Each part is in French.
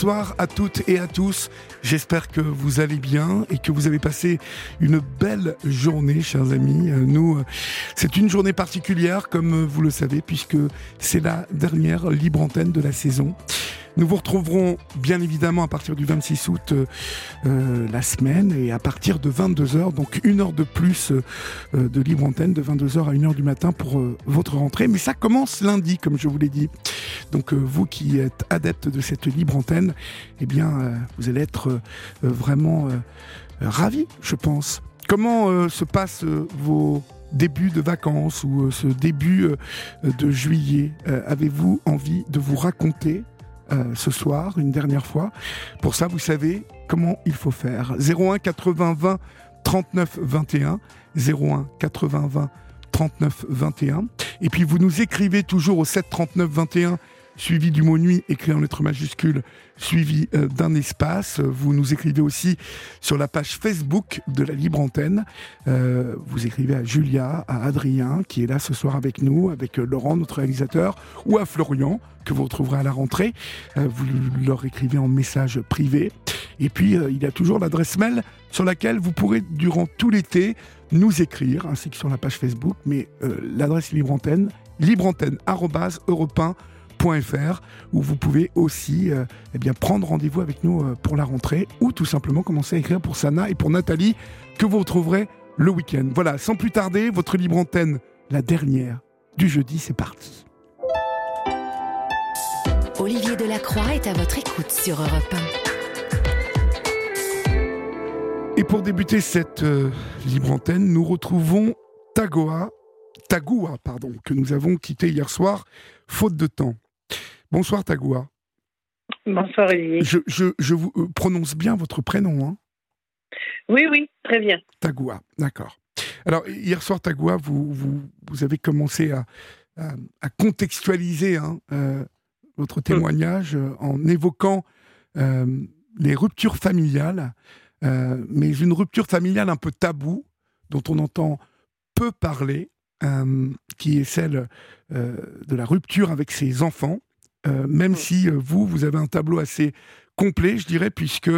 Bonsoir à toutes et à tous. J'espère que vous allez bien et que vous avez passé une belle journée, chers amis. Euh, nous, euh, c'est une journée particulière, comme vous le savez, puisque c'est la dernière libre antenne de la saison. Nous vous retrouverons bien évidemment à partir du 26 août euh, euh, la semaine et à partir de 22h, donc une heure de plus euh, de libre antenne, de 22h à 1h du matin pour votre rentrée. Mais ça commence lundi, comme je vous l'ai dit. Donc vous qui êtes adepte de cette libre antenne, eh bien vous allez être vraiment ravis, je pense. Comment se passent vos débuts de vacances ou ce début de juillet Avez-vous envie de vous raconter? Euh, ce soir, une dernière fois. Pour ça, vous savez comment il faut faire. 01 80 20 39 21. 01 80 20 39 21. Et puis vous nous écrivez toujours au 7 39 21 suivi du mot nuit écrit en lettres majuscules, suivi euh, d'un espace. Vous nous écrivez aussi sur la page Facebook de la Libre Antenne. Euh, vous écrivez à Julia, à Adrien, qui est là ce soir avec nous, avec euh, Laurent, notre réalisateur, ou à Florian, que vous retrouverez à la rentrée. vous leur écrivez en message privé. Et puis, il y a toujours l'adresse mail sur laquelle vous pourrez, durant tout l'été, nous écrire, ainsi que sur la page Facebook, mais l'adresse Libre Antenne, où vous pouvez aussi euh, eh bien, prendre rendez-vous avec nous euh, pour la rentrée ou tout simplement commencer à écrire pour Sana et pour Nathalie que vous retrouverez le week-end. Voilà, sans plus tarder, votre libre antenne, la dernière du jeudi, c'est parti. Olivier Delacroix est à votre écoute sur Europe 1. Et pour débuter cette euh, libre antenne, nous retrouvons Tagoa, Tagoua, pardon, que nous avons quitté hier soir, faute de temps. Bonsoir Tagoua. Bonsoir Olivier. Je, vous euh, prononce bien votre prénom. Hein oui, oui, très bien. Tagoua, d'accord. Alors hier soir Tagoua, vous, vous, avez commencé à, contextualiser hein, euh, votre hum. témoignage euh, en évoquant les ruptures familiales, mais une rupture familiale un peu taboue, dont on entend peu parler, qui est celle de la rupture avec ses enfants. Euh, même si euh, vous, vous avez un tableau assez complet, je dirais, puisque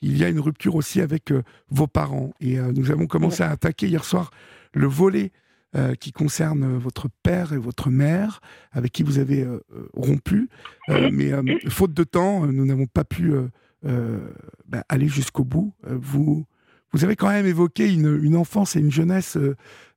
il y a une rupture aussi avec euh, vos parents. Et nous avons commencé à attaquer hier soir le volet qui concerne votre père et votre mère, avec qui vous avez rompu. mais faute de temps, nous n'avons pas pu bah, aller jusqu'au bout. vous, vous avez quand même évoqué une, enfance et une jeunesse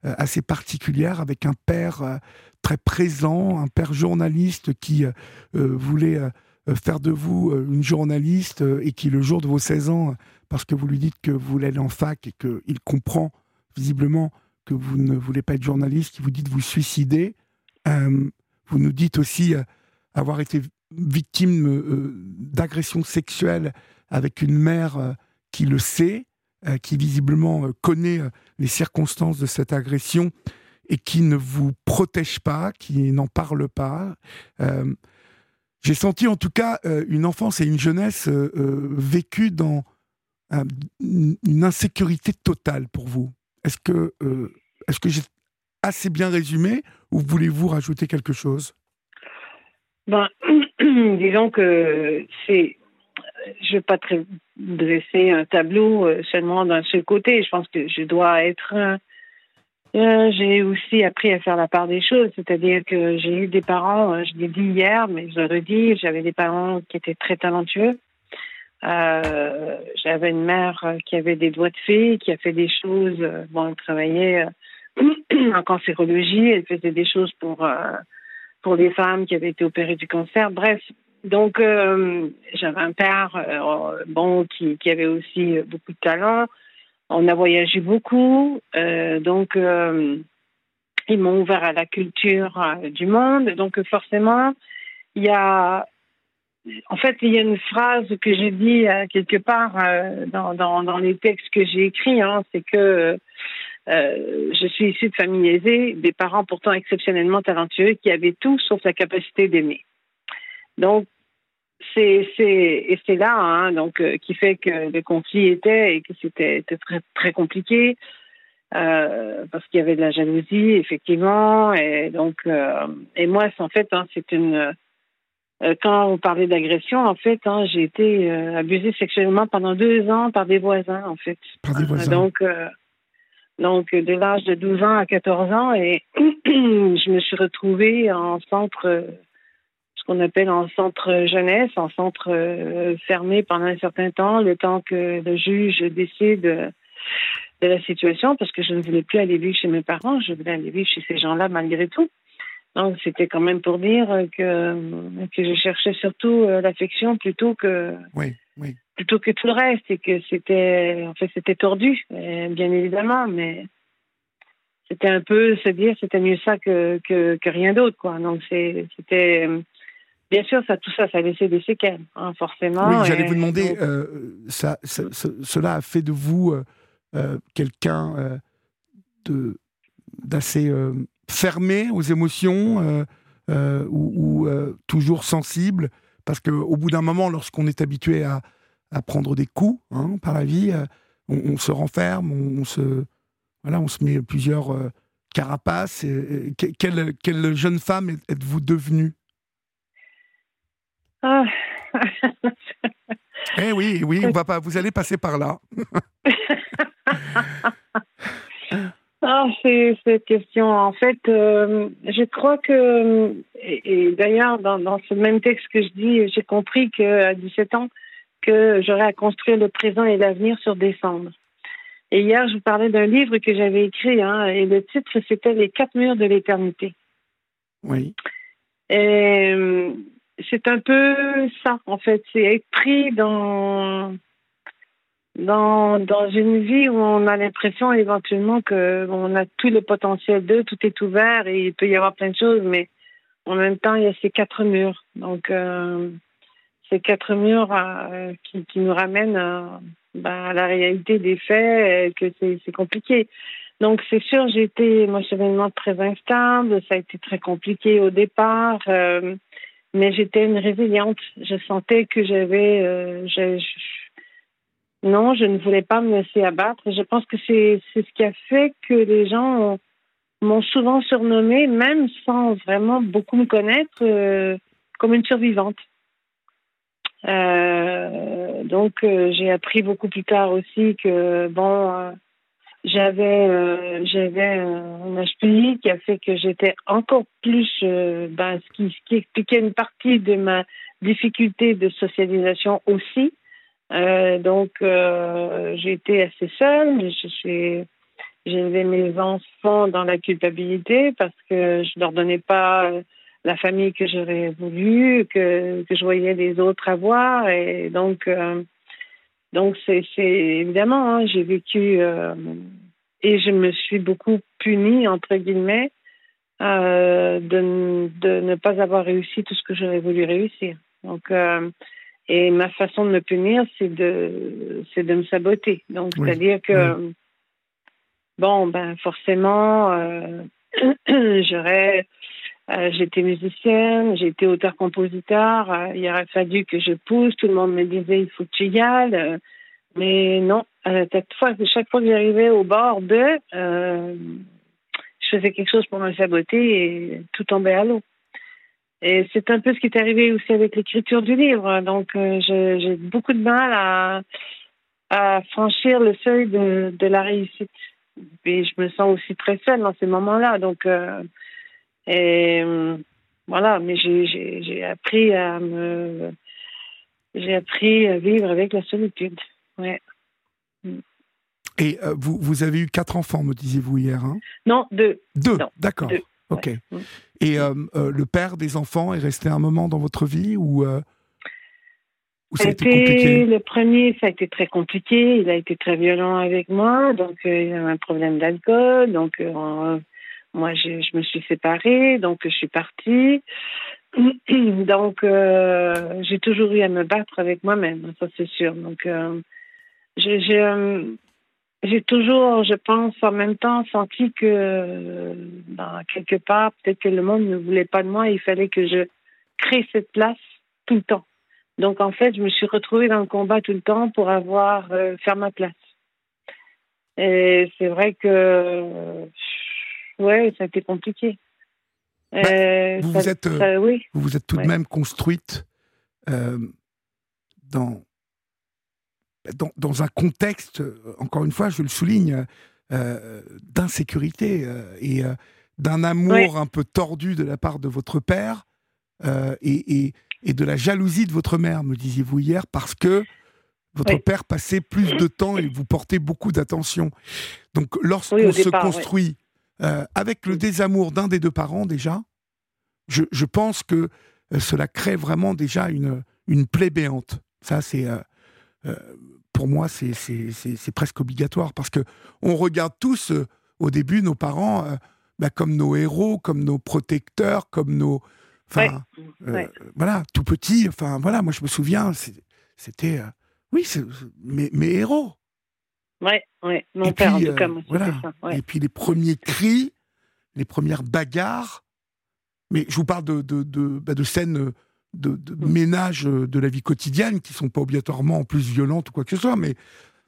assez particulière, avec un père très présent, un père journaliste qui euh, euh, voulait euh, faire de vous une journaliste et qui, le jour de vos 16 ans, parce que vous lui dites que vous voulez aller en fac et qu'il comprend visiblement que vous ne voulez pas être journaliste, qui vous dit de vous suicider. vous nous dites aussi avoir été victime d'agressions sexuelles avec une mère qui le sait, qui visiblement connaît les circonstances de cette agression et qui ne vous protège pas, qui n'en parle pas. Euh, j'ai senti en tout cas euh, une enfance et une jeunesse euh, vécue dans une insécurité totale pour vous. Est-ce que, est-ce que j'ai assez bien résumé ou voulez-vous rajouter quelque chose? Ben, Disons que c'est je ne vais pas dresser un tableau seulement d'un seul côté. Je pense que je dois être euh, j'ai aussi appris à faire la part des choses, c'est-à-dire que j'ai eu des parents, euh, je l'ai dit hier, mais je le redis, j'avais des parents qui étaient très talentueux. Euh, j'avais une mère qui avait des doigts de fée, qui a fait des choses. bon, elle travaillait en cancérologie, elle faisait des choses pour pour les femmes qui avaient été opérées du cancer. Bref, Donc, euh, j'avais un père, euh, bon, qui, qui, avait aussi beaucoup de talent. On a voyagé beaucoup. Euh, donc, ils m'ont ouvert à la culture du monde. Donc, forcément, il y a. En fait, il y a une phrase que j'ai dit quelque part dans, dans, les textes que j'ai écrits, hein, c'est que je suis issue de famille aisée, des parents pourtant exceptionnellement talentueux qui avaient tout sauf la capacité d'aimer. Donc, c'est et c'est là hein, donc euh, qui fait que le conflit était et que c'était très très compliqué euh, parce qu'il y avait de la jalousie effectivement et donc euh, et moi en fait hein, c'est une quand on parlait d'agression en fait hein, j'ai été abusée sexuellement pendant deux ans par des voisins en fait par des voisins. donc donc de l'âge de 12 ans à 14 ans et je me suis retrouvée en centre qu'on appelle en centre jeunesse, en centre euh, fermé pendant un certain temps, le temps que le juge décide de, la situation, parce que je ne voulais plus aller vivre chez mes parents, je voulais aller vivre chez ces gens-là malgré tout. Donc c'était quand même pour dire que que je cherchais surtout euh, l'affection plutôt que oui, oui. plutôt que tout le reste et que c'était en fait c'était tordu bien évidemment mais c'était un peu se dire c'était mieux ça que, que, que rien d'autre quoi donc c'était Bien sûr, ça, tout ça, ça a laissé des séquelles, hein, forcément. Oui, j'allais vous demander, euh, ça, cela a fait de vous euh, euh, quelqu'un de d'assez fermé aux émotions ou, toujours sensible, parce qu'au bout d'un moment, lorsqu'on est habitué à, à, prendre des coups hein, par la vie, on, se renferme, on, se voilà, on se met plusieurs carapaces. quelle, quelle jeune femme êtes-vous devenue? Ah. eh oui, oui, on va pas, vous allez passer par là. ah, c'est cette question. En fait, euh, je crois que, et, d'ailleurs, dans, dans, ce même texte que je dis, j'ai compris qu'à 17 ans, que j'aurais à construire le présent et l'avenir sur décembre. Et hier, je vous parlais d'un livre que j'avais écrit, hein, et le titre, c'était Les quatre murs de l'éternité. Oui. Et c'est un peu ça, en fait. C'est être pris dans, dans, dans une vie où on a l'impression éventuellement qu'on a tout le potentiel d'eux, tout est ouvert et il peut y avoir plein de choses, mais en même temps, il y a ces quatre murs. Donc, euh, ces quatre murs euh, qui, qui, nous ramènent à, ben, à, la réalité des faits, que c'est compliqué. Donc, c'est sûr, j'ai été émotionnellement très instable, ça a été très compliqué au départ. Euh, mais j'étais une résiliente. Je sentais que j'avais. Euh, non, je ne voulais pas me laisser abattre. Je pense que c'est ce qui a fait que les gens m'ont souvent surnommée, même sans vraiment beaucoup me connaître, euh, comme une survivante. Euh, donc, j'ai appris beaucoup plus tard aussi que, bon, j'avais euh, j'avais un HPI qui a fait que j'étais encore plus euh, ben, ce qui ce qui expliquait une partie de ma difficulté de socialisation aussi. Euh, donc euh, j'ai été assez seule suis j'élevais mes enfants dans la culpabilité parce que je leur donnais pas la famille que j'aurais voulu que que je voyais les autres avoir. Et donc donc c'est évidemment, hein, j'ai vécu euh, et je me suis beaucoup punie entre guillemets euh, de, de, ne pas avoir réussi tout ce que j'aurais voulu réussir. Donc euh, et ma façon de me punir, c'est de c'est de me saboter. Donc c'est-à-dire que bon ben forcément j'aurais euh, j'étais musicienne, été auteur-compositeur. Euh, il aurait fallu que je pousse. Tout le monde me disait il faut que tu y ailles. Euh, mais non, chaque fois, chaque fois que j'arrivais au bord de, je faisais quelque chose pour me saboter et tout tombait à l'eau. Et c'est un peu ce qui est arrivé aussi avec l'écriture du livre. Donc, j'ai beaucoup de mal à, à franchir le seuil de, de la réussite. Et je me sens aussi très seule dans ces moments-là. Donc, et euh, voilà, mais j'ai appris à me. J'ai appris à vivre avec la solitude. Ouais. Et euh, vous, vous avez eu quatre enfants, me disiez-vous hier hein? Non, deux. Deux, d'accord. Ok. Et euh, le père des enfants est resté un moment dans votre vie ou ça a été compliqué? Le premier, ça a été très compliqué. Il a été très violent avec moi. Donc, il avait un problème d'alcool. Donc, moi, je, me suis séparée. Donc, je suis partie. donc, euh, j'ai toujours eu à me battre avec moi-même. Ça, c'est sûr. Donc, euh, j'ai toujours, je pense, en même temps senti que, ben, quelque part, peut-être que le monde ne voulait pas de moi. Il fallait que je crée cette place tout le temps. Donc, en fait, je me suis retrouvée dans le combat tout le temps pour avoir, euh, faire ma place. Et c'est vrai que, ouais, ça a été compliqué. Bah, euh, vous, ça, vous, êtes, ça, oui. vous vous êtes tout ouais. de même construite dans dans, dans, un contexte, encore une fois, je le souligne, euh, d'insécurité euh, et euh, d'un amour un peu tordu de la part de votre père et, et, et, de la jalousie de votre mère, me disiez-vous hier, parce que votre oui. père passait plus de temps et vous portait beaucoup d'attention. Donc, lorsqu'on oui, se départ, construit avec le désamour d'un des deux parents, déjà, je, je pense que cela crée vraiment déjà une, une plaie béante. Ça, c'est pour moi, c'est presque obligatoire parce que on regarde tous euh, au début nos parents euh, bah, comme nos héros, comme nos protecteurs, comme nos, enfin, ouais. Ouais. Euh, voilà, tout petit. Enfin, voilà, moi je me souviens, c'était, euh, oui, mes, mes, héros. Ouais, ouais, mon Et père puis, en tout cas, voilà. ça. Ouais. Et puis les premiers cris, les premières bagarres. Mais je vous parle de, de, de, bah, de scènes de, de mm. ménage euh, de la vie quotidienne qui sont pas obligatoirement en plus violentes ou quoi que ce soit, mais,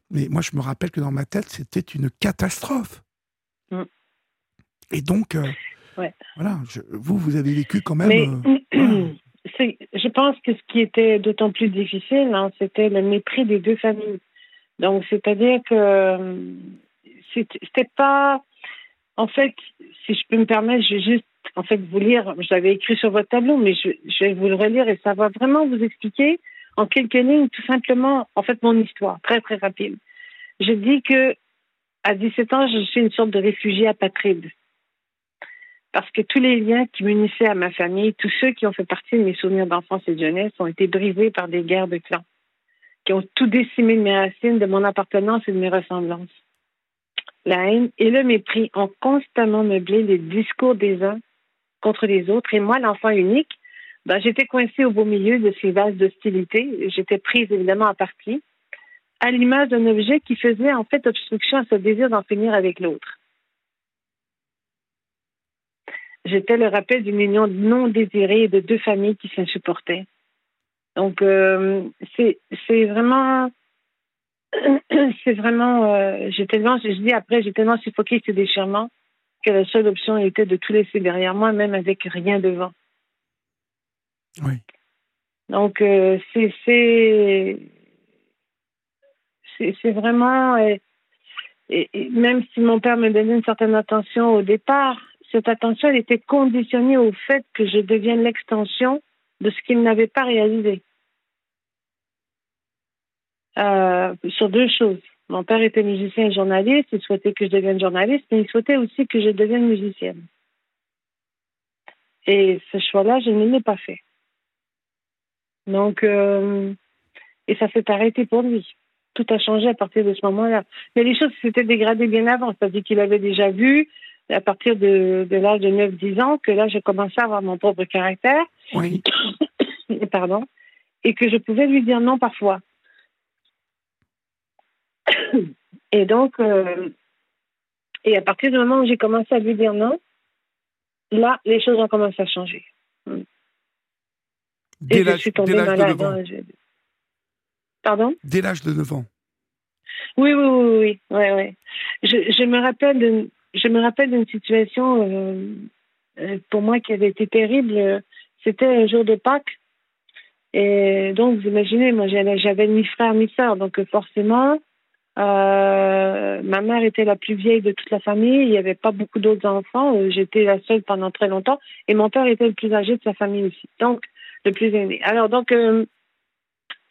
mais moi je me rappelle que dans ma tête c'était une catastrophe. Mm. Et donc, euh, ouais. voilà, je, vous, vous avez vécu quand même. Mais, euh, voilà. Je pense que ce qui était d'autant plus difficile, hein, c'était le mépris des deux familles. Donc, c'est-à-dire que euh, c'était pas. En fait, si je peux me permettre, je vais juste en fait vous lire. Je l'avais écrit sur votre tableau, mais je, vais vous le relire et ça va vraiment vous expliquer en quelques lignes tout simplement, en fait, mon histoire, très très rapide. Je dis que à 17 ans, je suis une sorte de réfugié apatride. Parce que tous les liens qui m'unissaient à ma famille, tous ceux qui ont fait partie de mes souvenirs d'enfance et de jeunesse, ont été brisés par des guerres de clans, qui ont tout décimé de mes racines, de mon appartenance et de mes ressemblances. La haine et le mépris ont constamment meublé les discours des uns contre les autres. Et moi, l'enfant unique, ben, j'étais coincée au beau milieu de ces vases d'hostilité. J'étais prise évidemment à partie, à l'image d'un objet qui faisait en fait obstruction à ce désir d'en finir avec l'autre. J'étais le rappel d'une union non désirée de deux familles qui s'insupportaient. Donc, euh, c'est vraiment. C'est vraiment. Euh, j'ai tellement. Je dis après, j'ai tellement suffoqué ce déchirement que la seule option était de tout laisser derrière moi, même avec rien devant. Oui. Donc, euh, c'est c'est vraiment. Et, et, même si mon père me donnait une certaine attention au départ, cette attention elle était conditionnée au fait que je devienne l'extension de ce qu'il n'avait pas réalisé. Euh, sur deux choses. Mon père était musicien et journaliste. Il souhaitait que je devienne journaliste, mais il souhaitait aussi que je devienne musicienne. Et ce choix-là, je ne l'ai pas fait. Donc, euh, et ça s'est arrêté pour lui. Tout a changé à partir de ce moment-là. Mais les choses s'étaient dégradées bien avant. C'est-à-dire qu'il avait déjà vu, à partir de, de l'âge de 9-10 ans, que là, j'ai commencé à avoir mon propre caractère. Oui. Pardon. Et que je pouvais lui dire non parfois. Et donc, euh, et à partir du moment où j'ai commencé à lui dire non, là, les choses ont commencé à changer. Dès l'âge de 9 ans. Je... Pardon? Dès l'âge de 9 ans. Oui, oui, oui, oui. Ouais, ouais. Je, je me rappelle je me rappelle d'une situation euh, euh, pour moi qui avait été terrible. C'était un jour de Pâques. Et donc, vous imaginez, moi, j'avais ni frère ni sœur. Donc, forcément, euh, ma mère était la plus vieille de toute la famille. Il n'y avait pas beaucoup d'autres enfants. Euh, j'étais la seule pendant très longtemps. Et mon père était le plus âgé de sa famille aussi. Donc, le plus aîné. Alors, donc, euh,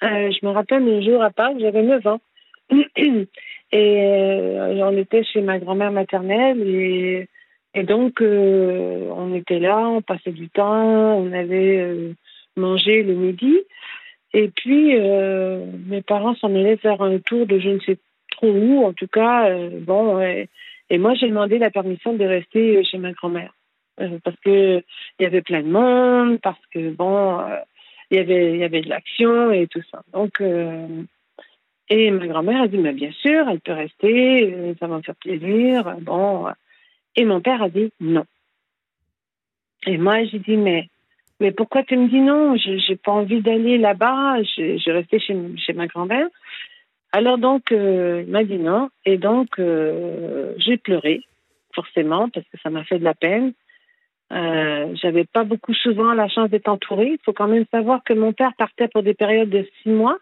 je me rappelle un jour à Pâques, j'avais 9 ans. et on était chez ma grand-mère maternelle. Et, et donc, on était là, on passait du temps, on avait mangé le midi. Et puis, mes parents s'en allaient faire un tour de je ne sais trop où, en tout cas. Euh, bon, et moi, j'ai demandé la permission de rester chez ma grand-mère. Euh, parce que il y avait plein de monde, parce que, bon, il y avait, il y avait de l'action et tout ça. Donc, et ma grand-mère a dit, mais bien sûr, elle peut rester, ça va me faire plaisir. Bon. Et mon père a dit non. Et moi, j'ai dit, mais mais pourquoi tu me dis non? Je n'ai pas envie d'aller là-bas. Je, je restais chez, chez ma grand-mère. Alors donc, euh, il m'a dit non. Et donc, euh, j'ai pleuré, forcément, parce que ça m'a fait de la peine. Euh, J'avais pas beaucoup souvent la chance d'être entourée. Il faut quand même savoir que mon père partait pour des périodes de six mois.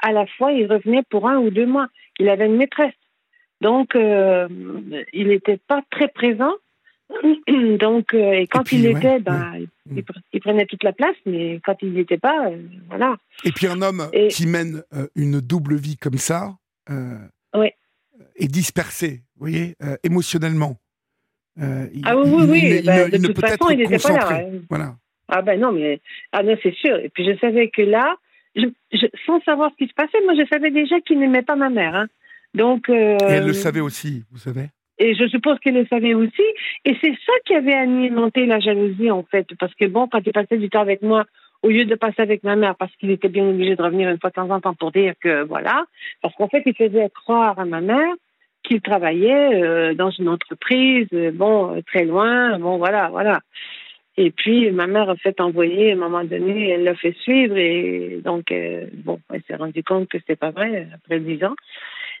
À la fois, il revenait pour un ou deux mois. Il avait une maîtresse. Donc, euh, il n'était pas très présent. Donc, euh, et quand il était, ben, il, prenait toute la place, mais quand il n'y était pas, euh, voilà. Et puis un homme qui mène euh, une double vie comme ça est dispersé, vous voyez, émotionnellement. ah oui, oui, oui. Ben, de toute façon, il n'était pas là. Voilà. Ah ben non, mais ah non, c'est sûr. Et puis je savais que là, je, sans savoir ce qui se passait, moi je savais déjà qu'il n'aimait pas ma mère. Hein. Donc. Et elle le savait aussi, vous savez. Et je suppose qu'elle le savait aussi. Et c'est ça qui avait alimenté la jalousie, en fait. Parce que, bon, quand il passait du temps avec moi, au lieu de passer avec ma mère, parce qu'il était bien obligé de revenir une fois de temps en temps pour dire que, voilà, parce qu'en fait, il faisait croire à ma mère qu'il travaillait euh, dans une entreprise, euh, bon, euh, très loin, bon, voilà, voilà. Et puis, ma mère a fait envoyer, à un moment donné, elle l'a fait suivre, et donc, bon, elle s'est rendue compte que c'était pas vrai, après dix ans.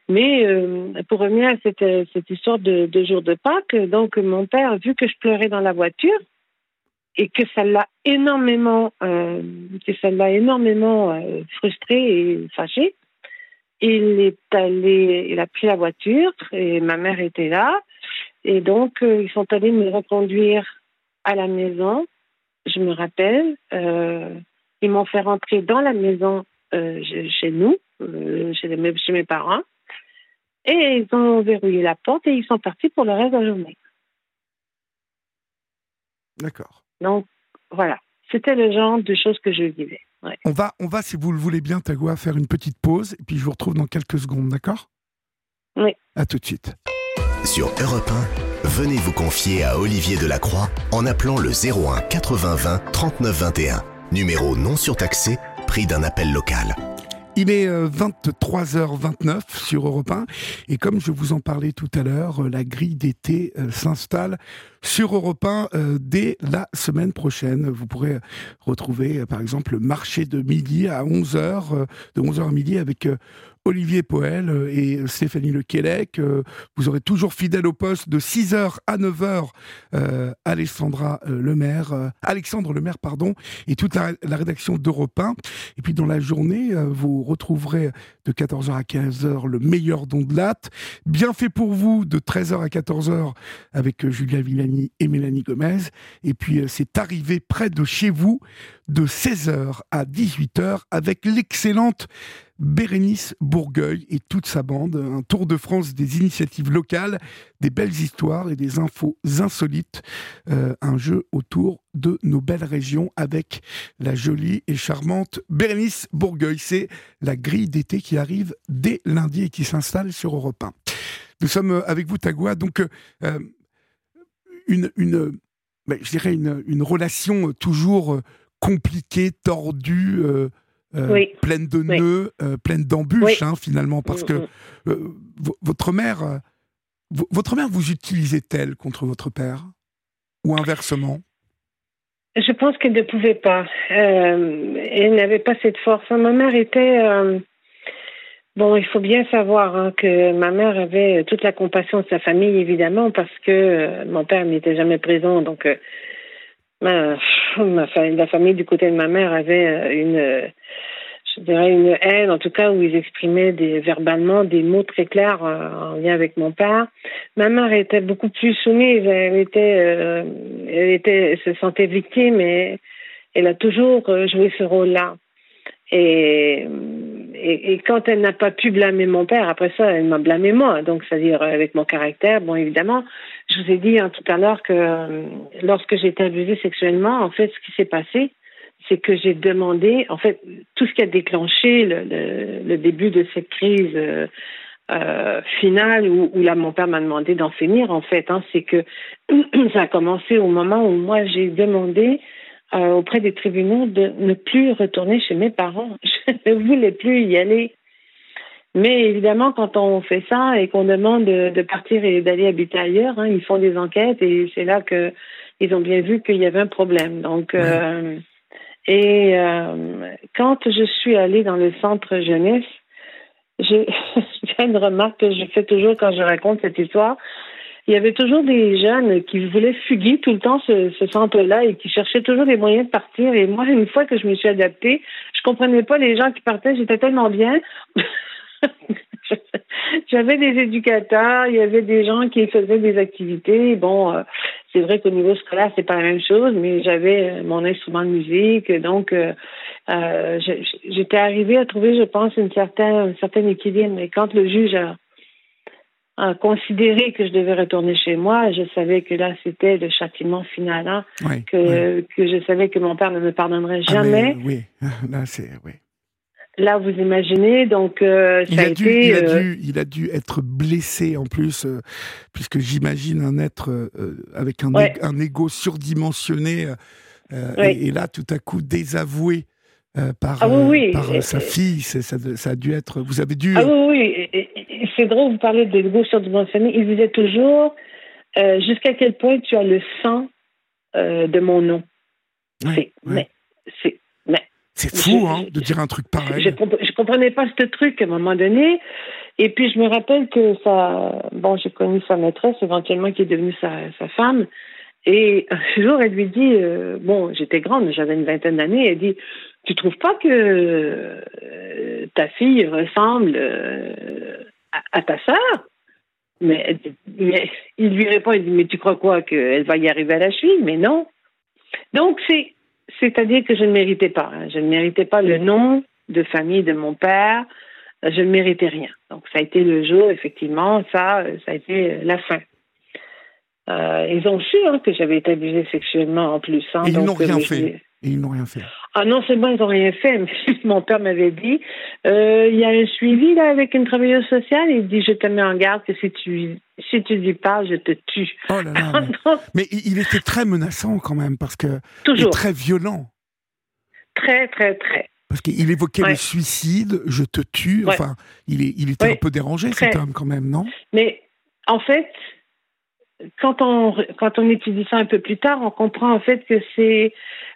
Mais euh, pour revenir à cette, cette histoire de, de, jour de Pâques, donc mon père, vu que je pleurais dans la voiture et que ça l'a énormément, euh, que ça l'a énormément euh, frustré et fâché, il est allé, il a pris la voiture et ma mère était là et donc euh, ils sont allés me reconduire à la maison. Je me rappelle, euh, ils m'ont fait rentrer dans la maison chez nous, chez, chez mes parents. Et ils ont verrouillé la porte et ils sont partis pour le reste de la journée. D'accord. Donc, voilà. C'était le genre de choses que je vivais. On, va, on va, si vous le voulez bien, Tagua, faire une petite pause et puis je vous retrouve dans quelques secondes, d'accord? Oui. À tout de suite. Sur Europe 1, venez vous confier à Olivier Delacroix en appelant le 01 80 20 39 21. Numéro non surtaxé, prix d'un appel local. Il est 23h29 euh, sur Europe 1 et comme je vous en parlais tout à l'heure, euh, la grille d'été euh, s'installe sur Europe 1 dès la semaine prochaine. Vous pourrez retrouver par exemple le marché de midi à 11h, de 11h à midi avec Olivier Poel euh, et Stéphanie Lequelec. Euh, vous aurez toujours fidèle au poste de 6h à 9h euh, Alexandra Lemaire, Alexandre Lemaire, pardon, et toute la, rédaction d'Europe 1. Et puis dans la journée, vous retrouverez de 14h à 15h le meilleur don de latte. Bien fait pour vous de 13h à 14h avec Julia Villani et Mélanie Gomez. Et puis c'est arrivé près de chez vous de 16h à 18h avec l'excellente Bérénice Bourgueil et toute sa bande, un tour de France des initiatives locales, des belles histoires et des infos insolites, euh, un jeu autour de nos belles régions avec la jolie et charmante Bérénice Bourgueil. C'est la grille d'été qui arrive dès lundi et qui s'installe sur Europe 1. Nous sommes avec vous, Tagua, donc euh, une, une ben, je dirais une, une relation toujours compliquée, tordue, euh, euh, pleine de nœuds, euh, pleine d'embûches, hein, finalement, parce mm, que mm. Euh, votre mère, votre mère vous utilisait-elle contre votre père? Ou inversement? Je pense qu'elle ne pouvait pas. elle n'avait pas cette force. Ma mère était Bon, il faut bien savoir hein, que ma mère avait toute la compassion de sa famille, évidemment, parce que mon père n'était jamais présent. Donc, ma, la famille du côté de ma mère avait une, je dirais, une haine, en tout cas, où ils exprimaient des, verbalement des mots très clairs euh, en lien avec mon père. Ma mère était beaucoup plus soumise, elle était, euh, elle était, se sentait victime et elle a toujours euh, joué ce rôle-là. Et, et, quand elle n'a pas pu blâmer mon père, après ça, elle m'a blâmé moi. Donc, c'est-à-dire avec mon caractère. Bon, évidemment, je vous ai dit hein, tout à l'heure que lorsque j'ai été abusée sexuellement, en fait, ce qui s'est passé, c'est que j'ai demandé, en fait, tout ce qui a déclenché le, le, début de cette crise euh, euh, finale où, où, là, mon père m'a demandé d'en finir, en fait, hein, c'est que ça a commencé au moment où moi, j'ai demandé euh, auprès des tribunaux de ne plus retourner chez mes parents. Je ne voulais plus y aller. Mais évidemment, quand on fait ça et qu'on demande de, de partir et d'aller habiter ailleurs, hein, ils font des enquêtes et c'est là que ils ont bien vu qu'il y avait un problème. Donc, euh, et euh, quand je suis allée dans le centre jeunesse, j'ai une remarque que je fais toujours quand je raconte cette histoire il y avait toujours des jeunes qui voulaient fuguer tout le temps ce, ce centre-là et qui cherchaient toujours des moyens de partir. Et moi, une fois que je me suis adaptée, je comprenais pas les gens qui partaient. J'étais tellement bien. J'avais des éducateurs, il y avait des gens qui faisaient des activités. Bon, euh, c'est vrai qu'au niveau scolaire, c'est pas la même chose, mais j'avais euh, mon instrument de musique, donc euh, j'étais arrivée à trouver, je pense, une certaine, un certain équilibre. Mais quand le juge à considérer que je devais retourner chez moi, je savais que là, c'était le châtiment final, hein, que, que je savais que mon père ne me pardonnerait ah, jamais. oui, là, c'est. Oui. Là, vous imaginez, donc euh, il a, dû, été, il, a euh, dû, il a dû être blessé en plus, euh, puisque j'imagine un être avec un, un ego surdimensionné, et, et, là, tout à coup, désavoué par, ah, oui, par sa fille, ça, ça, a dû être. Vous avez dû. Ah oui, oui c'est drôle, vous parlez de l'ego surdimensionné. Il disait toujours euh, jusqu'à quel point tu as le sang euh, de mon nom? c'est, Mais, c'est, mais, c'est fou, hein, de dire un truc pareil. Je, je, comprenais pas ce truc à un moment donné. Et puis, je me rappelle que ça. Bon, j'ai connu sa maîtresse, éventuellement, qui est devenue sa, sa femme. Et un jour, elle lui dit, euh, bon, j'étais grande, j'avais une vingtaine d'années, elle dit, tu trouves pas que euh, ta fille ressemble à, ta sœur. Mais, il lui répond, il dit, mais tu crois quoi, qu'elle va y arriver à la cheville Mais non. Donc, c'est, c'est-à-dire que je ne méritais pas. Hein. Je ne méritais pas le nom de famille de mon père. Je ne méritais rien. Donc, ça a été le jour, effectivement, ça, ça a été la fin. Euh, ils ont su hein, que j'avais été abusée sexuellement en plus. Hein, ils n'ont rien fait. Et ils n'ont rien fait. Ah non seulement ils n'ont rien fait, mais mon père m'avait dit, euh, il y a un suivi là avec une travailleuse sociale. Il dit, je te mets en garde que si tu si tu dis pas, je te tue. Oh là là. mais il était très menaçant quand même parce que toujours très violent. Très très très. Parce qu'il évoquait le suicide, je te tue. Enfin, il, est, il était un peu dérangé cet homme quand même, non? Mais en fait, quand on quand on étudie ça un peu plus tard, on comprend en fait que c'est,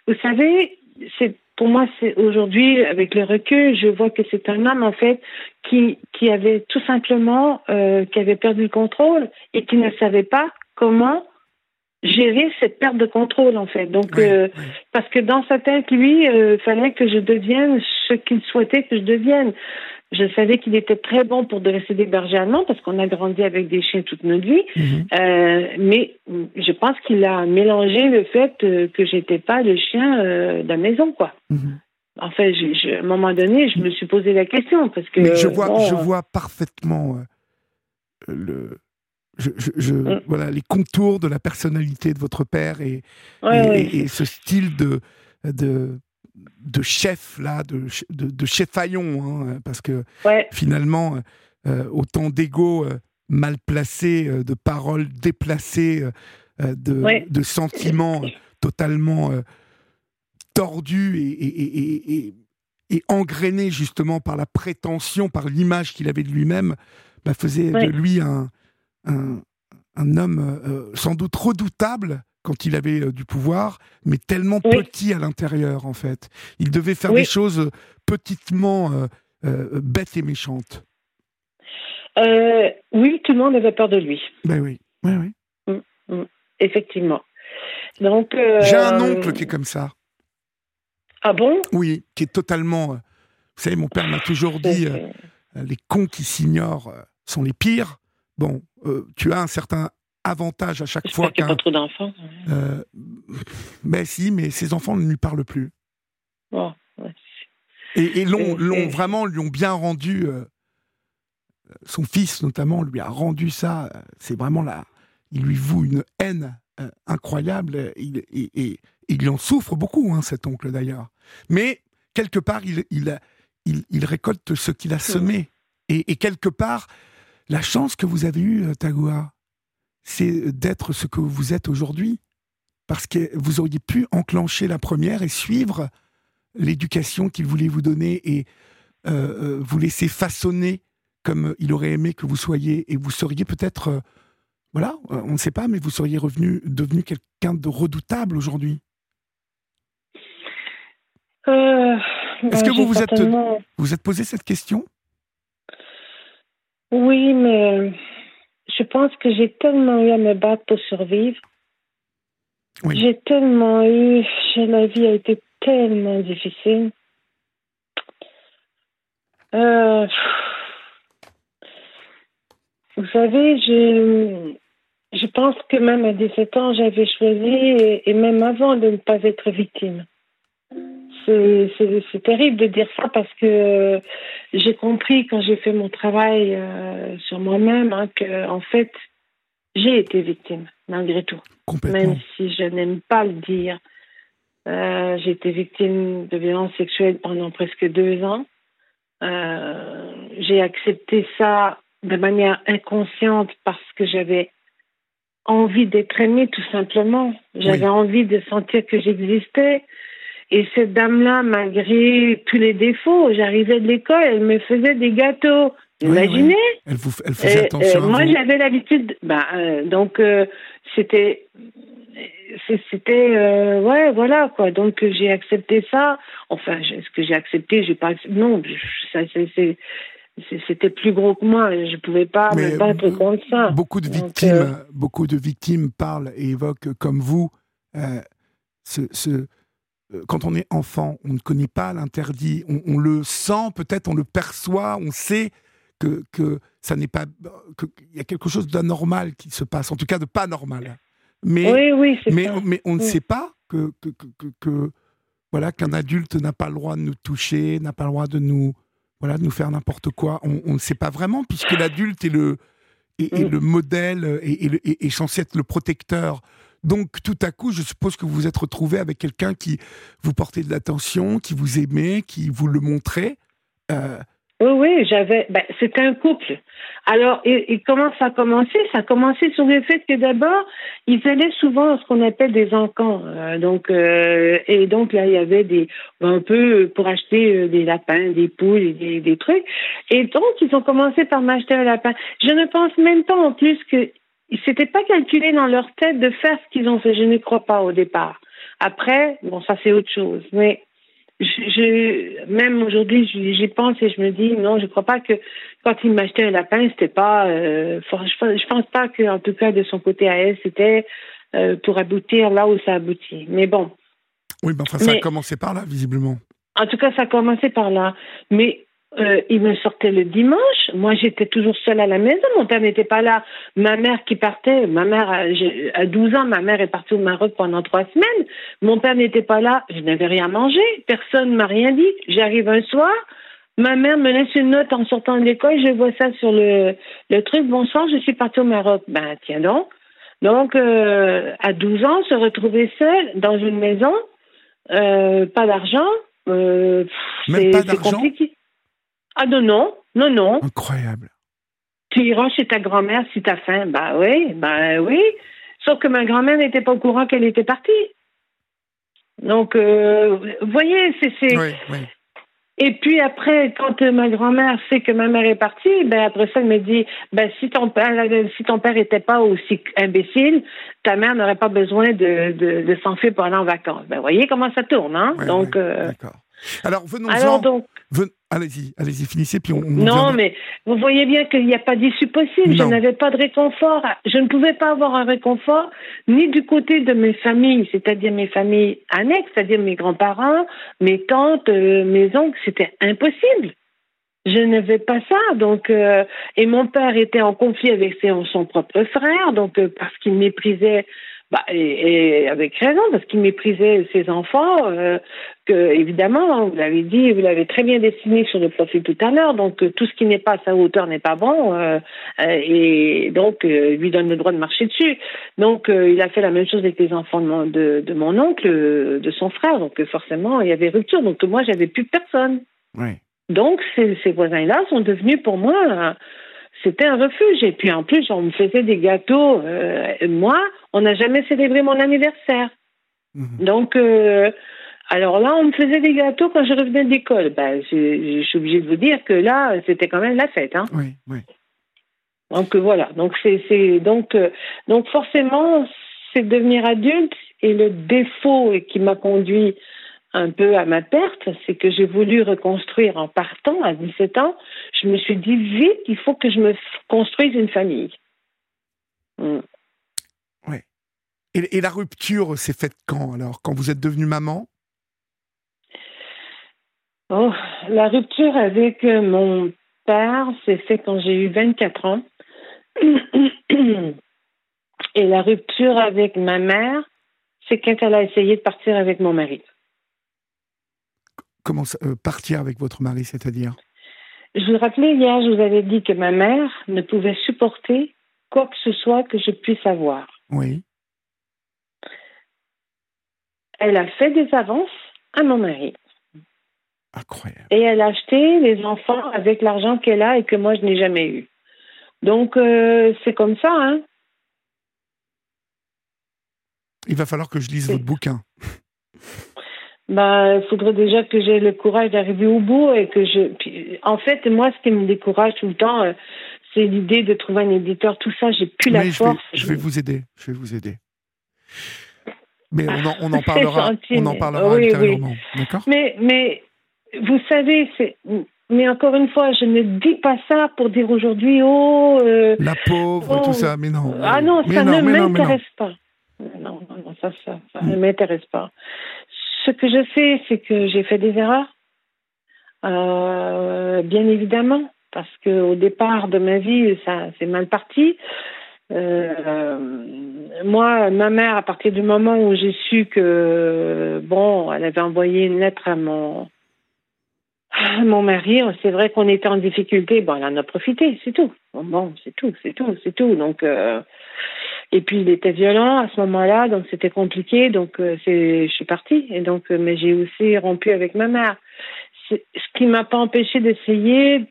vous savez, c'est pour moi c'est aujourd'hui avec le recul, je vois que c'est un homme en fait qui qui avait tout simplement euh, qui avait perdu le contrôle et qui ne savait pas comment gérer cette perte de contrôle en fait. Donc euh, parce que dans sa tête, lui, il euh, fallait que je devienne ce qu'il souhaitait que je devienne. Je savais qu'il était très bon pour dresser des bergers allemands parce qu'on a grandi avec des chiens toute notre vie. Mhm. euh, mais je pense qu'il a mélangé le fait euh, que j'étais pas le chien de la maison, quoi. En fait, je, à un moment donné, je me suis posé la question parce que. Mais je vois, je vois parfaitement le. Je, je, mm. voilà les contours de la personnalité de votre père et, et, et ce style de, de de chef là, de, de, de chefaillon, hein, parce que finalement, euh, autant d'ego euh, mal placé, euh, de paroles déplacées, de, de, sentiments totalement tordus et, et, justement par la prétention, par l'image qu'il avait de lui-même, bah, faisait de lui un, un, un homme sans doute redoutable quand il avait euh, du pouvoir, mais tellement petit à l'intérieur, en fait. Il devait faire des choses euh, petitement euh, bêtes et méchantes. oui, tout le monde avait peur de lui. Ben oui, oui, oui. Mm, mm, effectivement. Donc. J'ai un oncle qui est comme ça. Ah bon? Oui, qui est totalement. vous savez, mon père m'a toujours dit les cons qui s'ignorent sont les pires. Bon, tu as un certain avantage à chaque fois qu'un. pas trop d'enfants. Euh, ben si, mais ses enfants ne lui parlent plus. Oh, Et, l'ont, vraiment, lui ont bien rendu. Euh, son fils notamment lui a rendu ça. C'est vraiment là. Il lui voue une haine incroyable. Il, et, il en souffre beaucoup, hein, cet oncle d'ailleurs. Mais quelque part, il, il, il, récolte ce qu'il a semé. Et, quelque part, la chance que vous avez eue, Tagua, c'est d'être ce que vous êtes aujourd'hui. Parce que vous auriez pu enclencher la première et suivre l'éducation qu'il voulait vous donner et vous laisser façonner comme il aurait aimé que vous soyez. Et vous seriez peut-être voilà, euh, on ne sait pas, mais vous seriez revenu, devenu quelqu'un de redoutable aujourd'hui. Euh, Est-ce que vous vous êtes, vous êtes posé cette question? Oui, mais je pense que j'ai tellement eu à me battre pour survivre. J'ai tellement eu, la vie a été tellement difficile. Euh, vous savez, je, je pense que même à 17 ans, j'avais choisi, et, même avant, de ne pas être victime. C'est terrible de dire ça parce que j'ai compris quand j'ai fait mon travail euh, sur moi-même hein, que, en fait, j'ai été victime, malgré tout. Même si je n'aime pas le dire. Euh, j'ai été victime de violences sexuelles pendant presque deux ans. Euh, j'ai accepté ça de manière inconsciente parce que j'avais envie d'être aimée tout simplement. J'avais envie de sentir que j'existais. Et cette dame-là, malgré tous les défauts, j'arrivais de l'école, elle me faisait des gâteaux. Imaginez Elle, vous, elle faisait attention Moi, j'avais l'habitude. Bah, euh, donc, euh, c'était. C'était. Euh, ouais, voilà, quoi. Donc, j'ai accepté ça. Enfin, ce que j'ai accepté, j'ai pas accepté. Non, ça, c'est c'était plus gros que moi. Je ne pouvais pas me battre contre ça. Beaucoup de victimes, euh, beaucoup de victimes parlent et évoquent comme vous euh, ce, euh, quand on est enfant, on ne connaît pas l'interdit, on, le sent, peut-être on le perçoit, on sait que, que ça n'est pas, qu'il y a quelque chose d'anormal qui se passe, en tout cas de pas normal. Mais, oui, oui, mais, mais on ne sait pas que, que, que, que voilà qu'un adulte n'a pas le droit de nous toucher, n'a pas le droit de nous voilà, de nous faire n'importe quoi. On ne sait pas vraiment, puisque l'adulte est le, est, mm. le modèle et est, censé être le protecteur. Donc, tout à coup, je suppose que vous vous êtes retrouvé avec quelqu'un qui vous portait de l'attention, qui vous aimait, qui vous le montrait. Euh, oui, oui, j'avais. Ben, c'était un couple. Alors, comment ça a commencé? Ça a commencé sur le fait que d'abord, ils allaient souvent à ce qu'on appelle des encans. Euh, donc, euh, et donc là, il y avait des un peu pour acheter des lapins, des poules, des, des trucs. Et donc, ils ont commencé par m'acheter un lapin. Je ne pense même pas en plus que s'était pas calculé dans leur tête de faire ce qu'ils ont fait. Je ne crois pas au départ. Après, bon, ça c'est autre chose. Mais je, même aujourd'hui, j'y pense et je me dis non, je crois pas que quand il m'achetait un lapin, c'était pas. Euh, je, pense pas que, en tout cas, de son côté à elle, c'était euh, pour aboutir là où ça aboutit. Mais bon. Oui, mais enfin, ça a commencé par là, visiblement. En tout cas, ça a commencé par là. Mais euh, il me sortait le dimanche. Moi, j'étais toujours seule à la maison. Mon père n'était pas là. Ma mère qui partait, ma mère, à 12 ans, ma mère est partie au Maroc pendant trois semaines. Mon père n'était pas là. Je n'avais rien mangé. Personne ne m'a rien dit. J'arrive un soir. Ma mère me laisse une note en sortant de l'école. Je vois ça sur le, le truc. Bonsoir, je suis partie au Maroc. Ben, tiens donc. Donc, euh, à 12 ans, se retrouver seule dans une maison, euh, pas d'argent. Euh, pas d'argent? Ah non, non, non, non. Incroyable. Tu iras chez ta grand-mère si t'as faim. Bah oui, bah oui. Sauf que ma grand-mère n'était pas au courant qu'elle était partie. Donc, euh, vous voyez, c'est. Oui, oui. Et puis après, quand ma grand-mère sait que ma mère est partie, ben après ça, elle me dit, ben si ton père, si ton père était pas aussi imbécile, ta mère n'aurait pas besoin de, de, de s'enfuir pour aller en vacances. Ben voyez comment ça tourne, hein? Donc. Euh, D'accord. Alors venons-en. donc. Allez-y, allez-y, finissez, puis on. non, mais vous voyez bien qu'il n'y a pas d'issue possible. Je n'avais pas de réconfort. Je ne pouvais pas avoir un réconfort ni du côté de mes familles, c'est-à-dire mes familles annexes, c'est-à-dire mes grands-parents, mes tantes, euh, mes oncles. C'était impossible. Je n'avais pas ça. Donc, euh, et mon père était en conflit avec son propre frère, donc euh, parce qu'il méprisait Bah, et, avec raison, parce qu'il méprisait ses enfants, euh, que évidemment, hein, vous l'avez dit, vous l'avez très bien dessiné sur le profil tout à l'heure, donc euh, tout ce qui n'est pas à sa hauteur n'est pas bon, euh, et donc il lui donne le droit de marcher dessus. Donc il a fait la même chose avec les enfants de mon, de, de mon oncle, de son frère, donc forcément il y avait rupture, donc moi j'avais plus personne. Donc ces, ces voisins-là sont devenus pour moi c'était un refuge. Et puis en plus, on me faisait des gâteaux. Euh, moi, on n'a jamais célébré mon anniversaire. Mhm. Donc, euh, alors là, on me faisait des gâteaux quand je revenais de l'école. Ben, je, je suis obligée de vous dire que là, c'était quand même la fête. Hein. Oui, oui. Donc euh, voilà. Donc c'est donc euh, donc forcément, c'est devenir adulte et le défaut qui m'a conduit un peu à ma perte, c'est que j'ai voulu reconstruire en partant à 17 ans. Je me suis dit vite, il faut que je me construise une famille. Mm. Et, et la rupture s'est faite quand alors Quand vous êtes devenue maman? Oh, la rupture avec euh, mon père s'est faite quand j'ai eu 24 ans. Et la rupture avec ma mère, c'est quand elle a essayé de partir avec mon mari. Comment ça- euh, partir avec votre mari, c'est-à-dire? Je vous rappelais hier, je vous avais dit que ma mère ne pouvait supporter quoi que ce soit que je puisse avoir. Oui. Elle a fait des avances à mon mari. Incroyable. Et elle a acheté les enfants avec l'argent qu'elle a et que moi, je n'ai jamais eu. Donc, euh, c'est comme ça, hein. Il va falloir que je lise votre bouquin. Ben, il faudrait déjà que j'ai le courage d'arriver au bout et que je. puis, en fait, moi, ce qui me décourage tout le temps, euh, c'est l'idée de trouver un éditeur. Tout ça, j'ai plus la vais, force. je vais vous aider. Je vais vous aider. Mais on en, on en parlera. on en parlera oui. D'accord? Mais, mais, vous savez, c'est. Mais encore une fois, je ne dis pas ça pour dire aujourd'hui, oh. euh, La pauvre Oh. tout ça. Mais non. Ah non, mais ça non, ne m'intéresse pas. Non, non, ça, ça, ça ne m'intéresse pas. Ce que je sais, c'est que j'ai fait des erreurs, Euh, bien évidemment, parce que au départ de ma vie, ça c'est mal parti. Euh, moi, ma mère, à partir du moment où j'ai su que bon, elle avait envoyé une lettre à mon mon mari, c'est vrai qu'on était en difficulté. Bon, elle en a profité, c'est tout. Bon, Bon, c'est tout, c'est tout, c'est tout. Donc, euh, et puis il était violent à ce moment-là, donc c'était compliqué. Donc, euh, c'est, je suis partie. Et donc, euh, mais j'ai aussi rompu avec ma mère. C'est- Ce qui m'a pas empêché d'essayer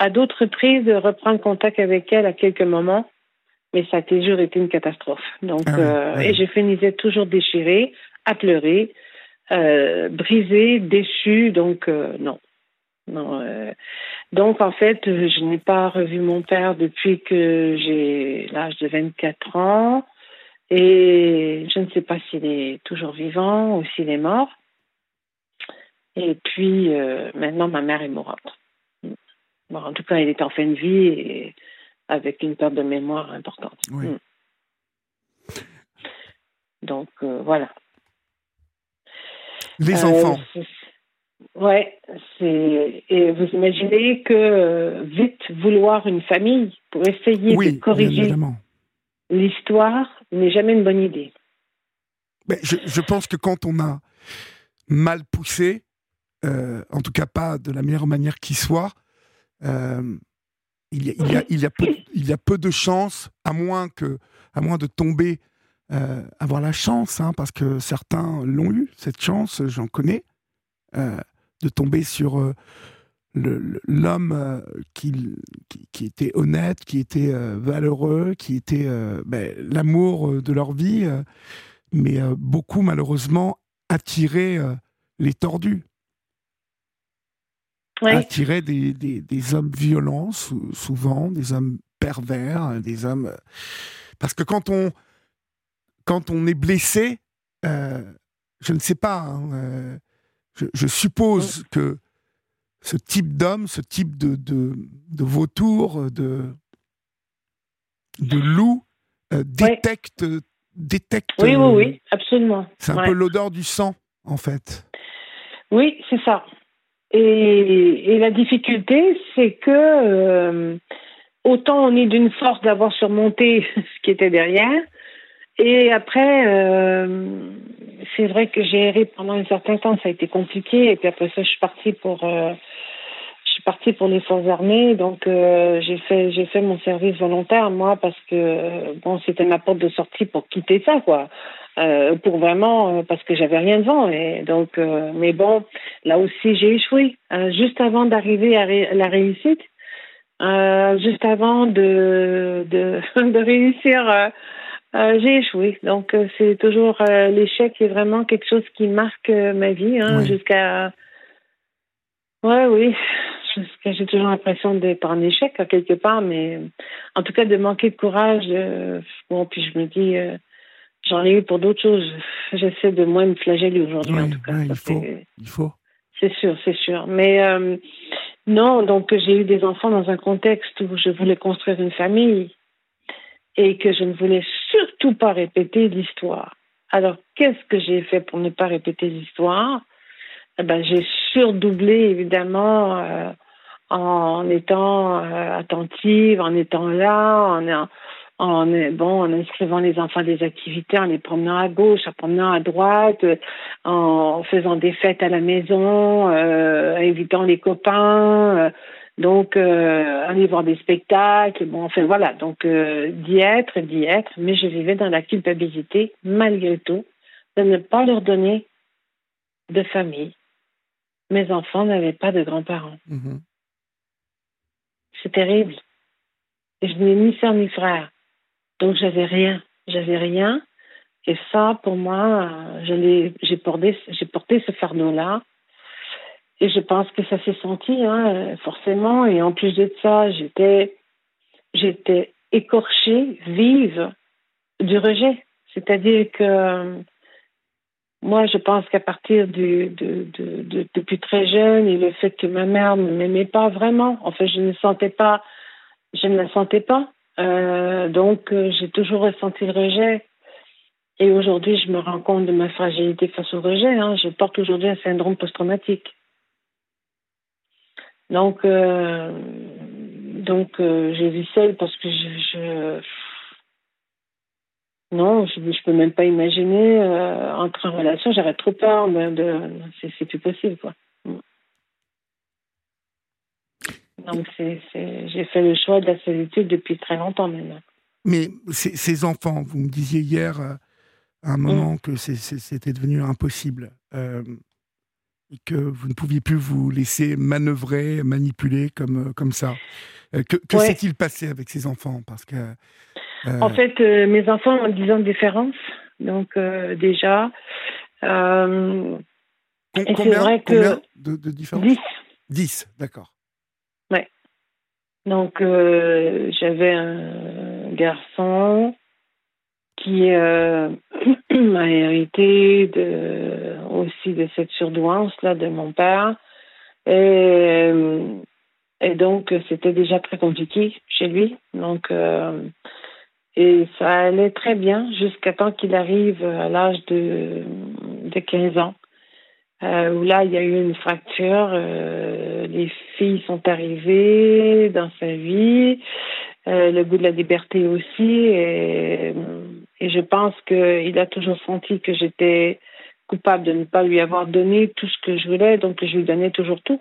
à d'autres reprises de reprendre contact avec elle à quelques moments, mais ça a toujours été une catastrophe. Donc, Ah oui, euh, oui. et je finissais toujours déchirée, à pleurer, euh, brisée, déçue. Donc, euh, non. Non, euh, donc, en fait, je n'ai pas revu mon père depuis que j'ai l'âge de 24 ans. Et je ne sais pas s'il est toujours vivant ou s'il est mort. Et puis, euh, maintenant, ma mère est morte. Bon, en tout cas, elle est en fin de vie et avec une perte de mémoire importante. Oui. Mm. Donc, euh, voilà. Les enfants. Ouais, c'est et vous imaginez que euh, vite vouloir une famille pour essayer Oui, de corriger l'histoire n'est jamais une bonne idée. Mais je, je pense que quand on a mal poussé, euh, en tout cas pas de la meilleure manière qui soit, euh, il, y a, il, y a, il, y a peu, il y a peu de chances, à moins, que, à moins de tomber, euh, avoir la chance, hein, parce que certains l'ont eu, cette chance, j'en connais, de tomber sur euh, l'homme euh, qui, qui, qui était honnête, qui était euh, valeureux, qui était euh, ben, l'amour euh, de leur vie. euh, mais euh, beaucoup malheureusement attiraient euh, les tordus, Ouais. attiraient des, des, des hommes violents, sou- souvent, des hommes pervers, euh, des hommes... euh, Parce que quand on, quand on est blessé, euh, je ne sais pas, hein, euh, je, je suppose que ce type d'homme, ce type de, de, de vautour, de, de loup, euh, détecte, détecte Oui, oui, euh, oui, absolument. c'est un Ouais. peu l'odeur du sang, en fait. Oui, c'est ça. Et, et la difficulté, c'est que euh, autant on est d'une force d'avoir surmonté ce qui était derrière, Et après, c'est vrai que j'ai erré pendant un certain temps, ça a été compliqué. Et puis après ça, je suis partie pour, je suis partie pour les forces armées. Donc j'ai fait, j'ai fait mon service volontaire moi parce que bon, c'était ma porte de sortie pour quitter ça, quoi. Euh, pour vraiment parce que j'avais rien devant et donc euh, mais bon là aussi j'ai échoué juste avant d'arriver à, la réussite juste avant de de, de réussir j'ai échoué donc c'est toujours l'échec est vraiment quelque chose qui marque ma vie hein, jusqu'à ouais oui j'ai toujours l'impression d'être en échec quelque part mais en tout cas de manquer de courage bon puis je me dis J'en ai eu pour d'autres choses. J'essaie de moins me flageller aujourd'hui, en tout cas. il, faut, il faut. C'est sûr, c'est sûr. Mais euh, non, donc j'ai eu des enfants dans un contexte où je voulais construire une famille et que je ne voulais surtout pas répéter l'histoire. Alors, qu'est-ce que j'ai fait pour ne pas répéter l'histoire? Eh ben, J'ai surdoublé, évidemment, euh, en étant euh, attentive, en étant là, en, bon en inscrivant les enfants à des activités, en les promenant à gauche, en promenant à droite, en faisant des fêtes à la maison, euh, invitant les copains, euh, donc euh, aller voir des spectacles. Bon, enfin voilà, donc euh, d'y être, d'y être, mais je vivais dans la culpabilité malgré tout de ne pas leur donner de famille. Mes enfants n'avaient pas de grands-parents. Mm-hmm. C'est terrible. Et je n'ai ni sœur ni frère. Donc j'avais rien, j'avais rien. Et ça, pour moi, j'ai porté, j'ai porté ce fardeau-là. Et je pense que ça s'est senti, hein, forcément. Et en plus de ça, j'étais, j'étais écorchée, vive du rejet. C'est-à-dire que moi, je pense qu'à partir du, de, de, de, depuis très jeune et le fait que ma mère ne m'aimait pas vraiment, en fait, je ne sentais pas, je ne la sentais pas. Euh, donc, euh, j'ai toujours ressenti le rejet. Et aujourd'hui, je me rends compte de ma fragilité face au rejet. Hein. Je porte aujourd'hui un syndrome post-traumatique. Donc, euh, donc j'ai vu seule parce que je, je non, je ne peux même pas imaginer entrer en relation. J'aurais trop peur de, de c'est plus possible quoi. Donc, j'ai fait le choix de la solitude depuis très longtemps maintenant. Mais ces enfants, vous me disiez hier euh, à un moment mm. que c'était devenu impossible euh, et que vous ne pouviez plus vous laisser manœuvrer, manipuler comme, euh, comme ça. que, s'est-il passé avec ces enfants? Parce que en fait, mes enfants ont 10 ans de différence, donc déjà. combien, vrai que de, de différence? 10. 10, d'accord. Donc, euh, j'avais un garçon qui euh, m'a hérité de, aussi de cette surdouance là de mon père. Et, donc, c'était déjà très compliqué chez lui. Donc, euh, et ça allait très bien jusqu'à temps qu'il arrive à l'âge de, de 15 ans. Euh, où là, il y a eu une fracture. Euh, les filles sont arrivées dans sa vie, le goût de la liberté aussi. Et, et je pense qu'il a toujours senti que j'étais coupable de ne pas lui avoir donné tout ce que je voulais, donc je lui donnais toujours tout.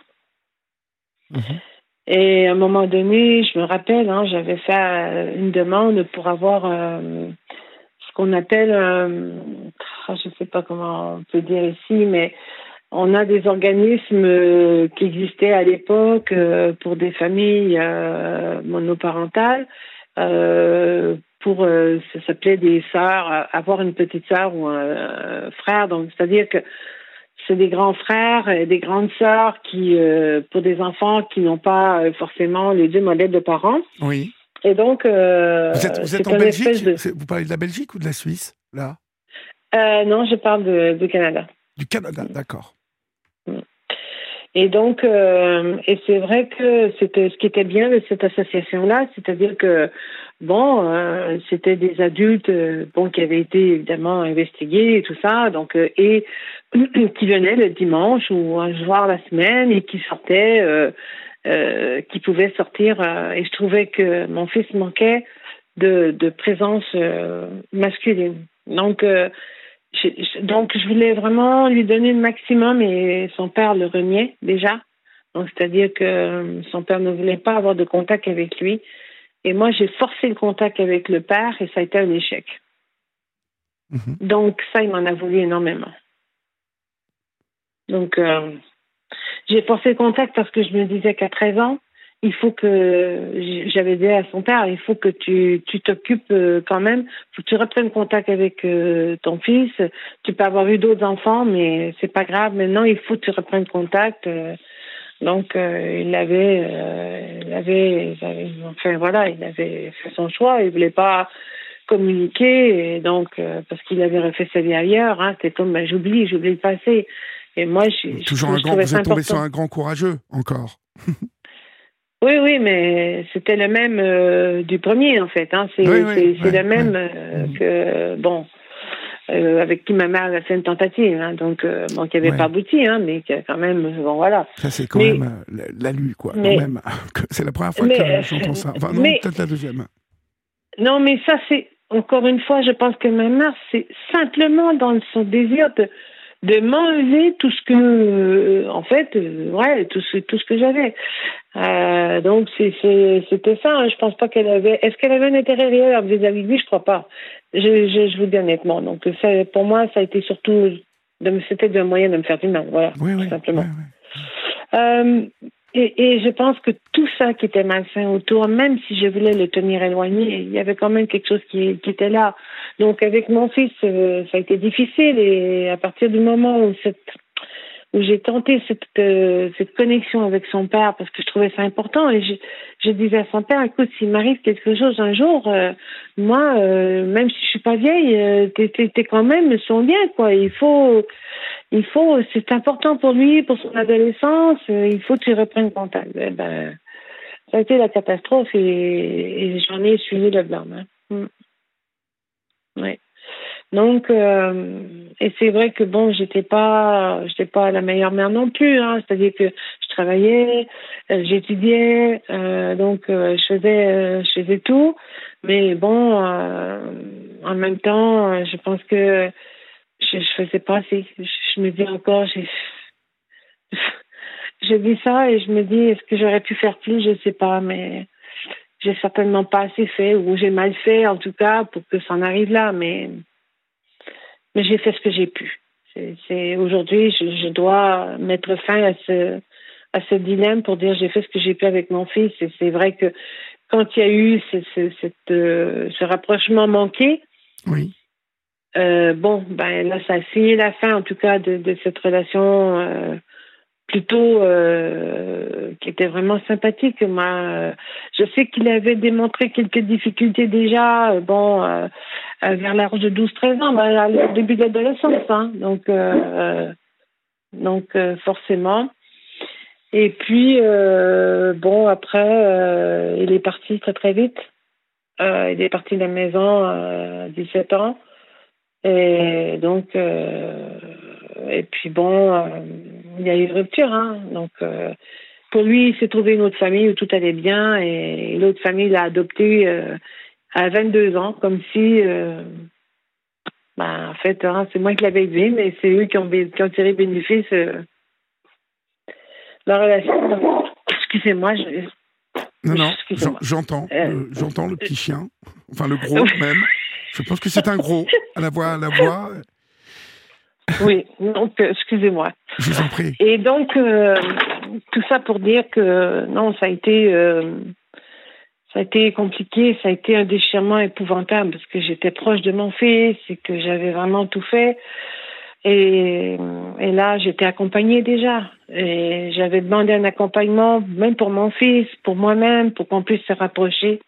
Mhm. Et à un moment donné, je me rappelle, hein, j'avais fait une demande pour avoir ce qu'on appelle, je ne sais pas comment on peut dire ici, mais on a des organismes euh, qui existaient à l'époque euh, pour des familles euh, pour ça s'appelait des sœurs, avoir une petite sœur ou un frère. Donc, c'est-à-dire que c'est des grands frères et des grandes sœurs qui, pour des enfants qui n'ont pas forcément les deux modèles de parents. Oui. Et donc, vous êtes, vous êtes en Belgique Vous parlez de la Belgique ou de la Suisse là? Non, je parle du Canada. Du Canada, d'accord. Et donc, euh, et c'est vrai que c'était ce qui était bien de cette association-là, c'est-à-dire que bon, euh, c'était des adultes, euh, bon, qui avaient été évidemment investigués et tout ça, donc et qui venaient le dimanche ou un soir la semaine et qui sortaient, qui pouvaient sortir. et je trouvais que mon fils manquait de, de présence masculine. Donc, donc, je voulais vraiment lui donner le maximum et son père le reniait déjà. Donc, c'est-à-dire que son père ne voulait pas avoir de contact avec lui. Et moi, j'ai forcé le contact avec le père et ça a été un échec. Mhm. Donc, ça, il m'en a voulu énormément. Donc, euh, j'ai forcé le contact parce que je me disais qu'à 13 ans, il faut que j'avais dit à son père, il faut que tu t'occupes euh, quand même, faut que tu reprennes contact avec euh, ton fils. Tu peux avoir eu d'autres enfants, mais c'est pas grave. Maintenant, il faut que tu reprennes contact. Euh. donc, il avait, il avait, enfin voilà, il avait fait son choix. Il voulait pas communiquer, et donc parce qu'il avait refait sa vie ailleurs. Hein, C'était comme, ben, j'oublie, j'oublie le passé. Et moi, je, toujours un grand, vous êtes tombé sur un grand courageux encore. Oui, oui, mais c'était le même euh, du premier, en fait. Hein. C'est le même euh, que, bon, euh, avec qui ma mère a fait une tentative, hein. donc, bon, qui n'avait pas abouti, hein, mais qui a quand même, bon, voilà. Ça, c'est quand même la, lue, quoi, quand même. C'est la première fois que j'entends ça. Enfin, non, peut-être la deuxième. Non, mais ça, c'est, encore une fois, je pense que ma mère, c'est simplement dans son désir de de m'enlever tout ce que, euh, en fait, euh, ouais, tout ce, tout ce que j'avais. Euh, donc c'était ça. Hein. Je pense pas qu'elle avait. Est-ce qu'elle avait un intérêt réel vis-à-vis de lui? Je crois pas. Je, je, je, vous dis honnêtement. Donc ça, pour moi, ça a été surtout, c'était un moyen de me faire du mal. Voilà, tout simplement. Euh, et, et, je pense que tout ça qui était malsain autour, même si je voulais le tenir éloigné, il y avait quand même quelque chose qui, qui était là. Donc avec mon fils, euh, ça a été difficile et à partir du moment où cette où j'ai tenté cette euh, cette connexion avec son père parce que je trouvais ça important et je, disais à son père écoute s'il m'arrive quelque chose un jour euh, moi même si je suis pas vieille t'es t'es quand même son bien quoi il faut il faut, c'est important pour lui, pour son adolescence, euh, il faut que tu reprennes contact. Eh ben, ça a été la catastrophe et, j'en ai suivi le blâme. Hein. Mm. Donc, euh, et c'est vrai que bon, j'étais pas, j'étais pas la meilleure mère non plus. Hein, C'est-à-dire que je travaillais, euh, j'étudiais, donc je faisais, je faisais tout. Mais bon, en même temps, je pense que je, je faisais pas assez. Je, me dis encore, j'ai, j'ai vu ça et je me dis, est-ce que j'aurais pu faire plus? Je sais pas, mais j'ai certainement pas assez fait ou j'ai mal fait en tout cas pour que ça en arrive là. Mais, mais j'ai fait ce que j'ai pu. C'est, aujourd'hui, je, je, dois mettre fin à ce à ce dilemme pour dire j'ai fait ce que j'ai pu avec mon fils. Et c'est vrai que quand il y a eu ce, ce, cette, euh, ce rapprochement manqué, oui. Euh, bon, ben là, ça a signé la fin, en tout cas, de, de cette relation euh, plutôt euh, qui était vraiment sympathique. Moi, je sais qu'il avait démontré quelques difficultés déjà, bon, vers l'âge de 12-13 ans, ben, au début de l'adolescence, hein, donc, donc forcément. Et puis, bon, après, il est parti très très vite. il est parti de la maison à 17 ans. Et donc, euh, et puis bon, euh, il y a eu une rupture. Hein, donc, euh, pour lui, il s'est trouvé une autre famille où tout allait bien et l'autre famille l'a adopté à 22 ans, comme si, ben, en fait, hein, c'est moi qui l'avais élevé, mais c'est eux qui ont, qui ont tiré bénéfice de la relation. Excusez-moi, je, non, non, j'entends, j'entends le petit chien, enfin le gros même. Je pense que c'est un gros à la voix, à la voix. Oui, donc euh, excusez-moi. Je vous en prie. Et donc euh, tout ça pour dire que non, ça a été euh, ça a été compliqué, ça a été un déchirement épouvantable parce que j'étais proche de mon fils et que j'avais vraiment tout fait. Et, et là, j'étais accompagnée déjà. Et j'avais demandé un accompagnement, même pour mon fils, pour moi-même, pour qu'on puisse se rapprocher.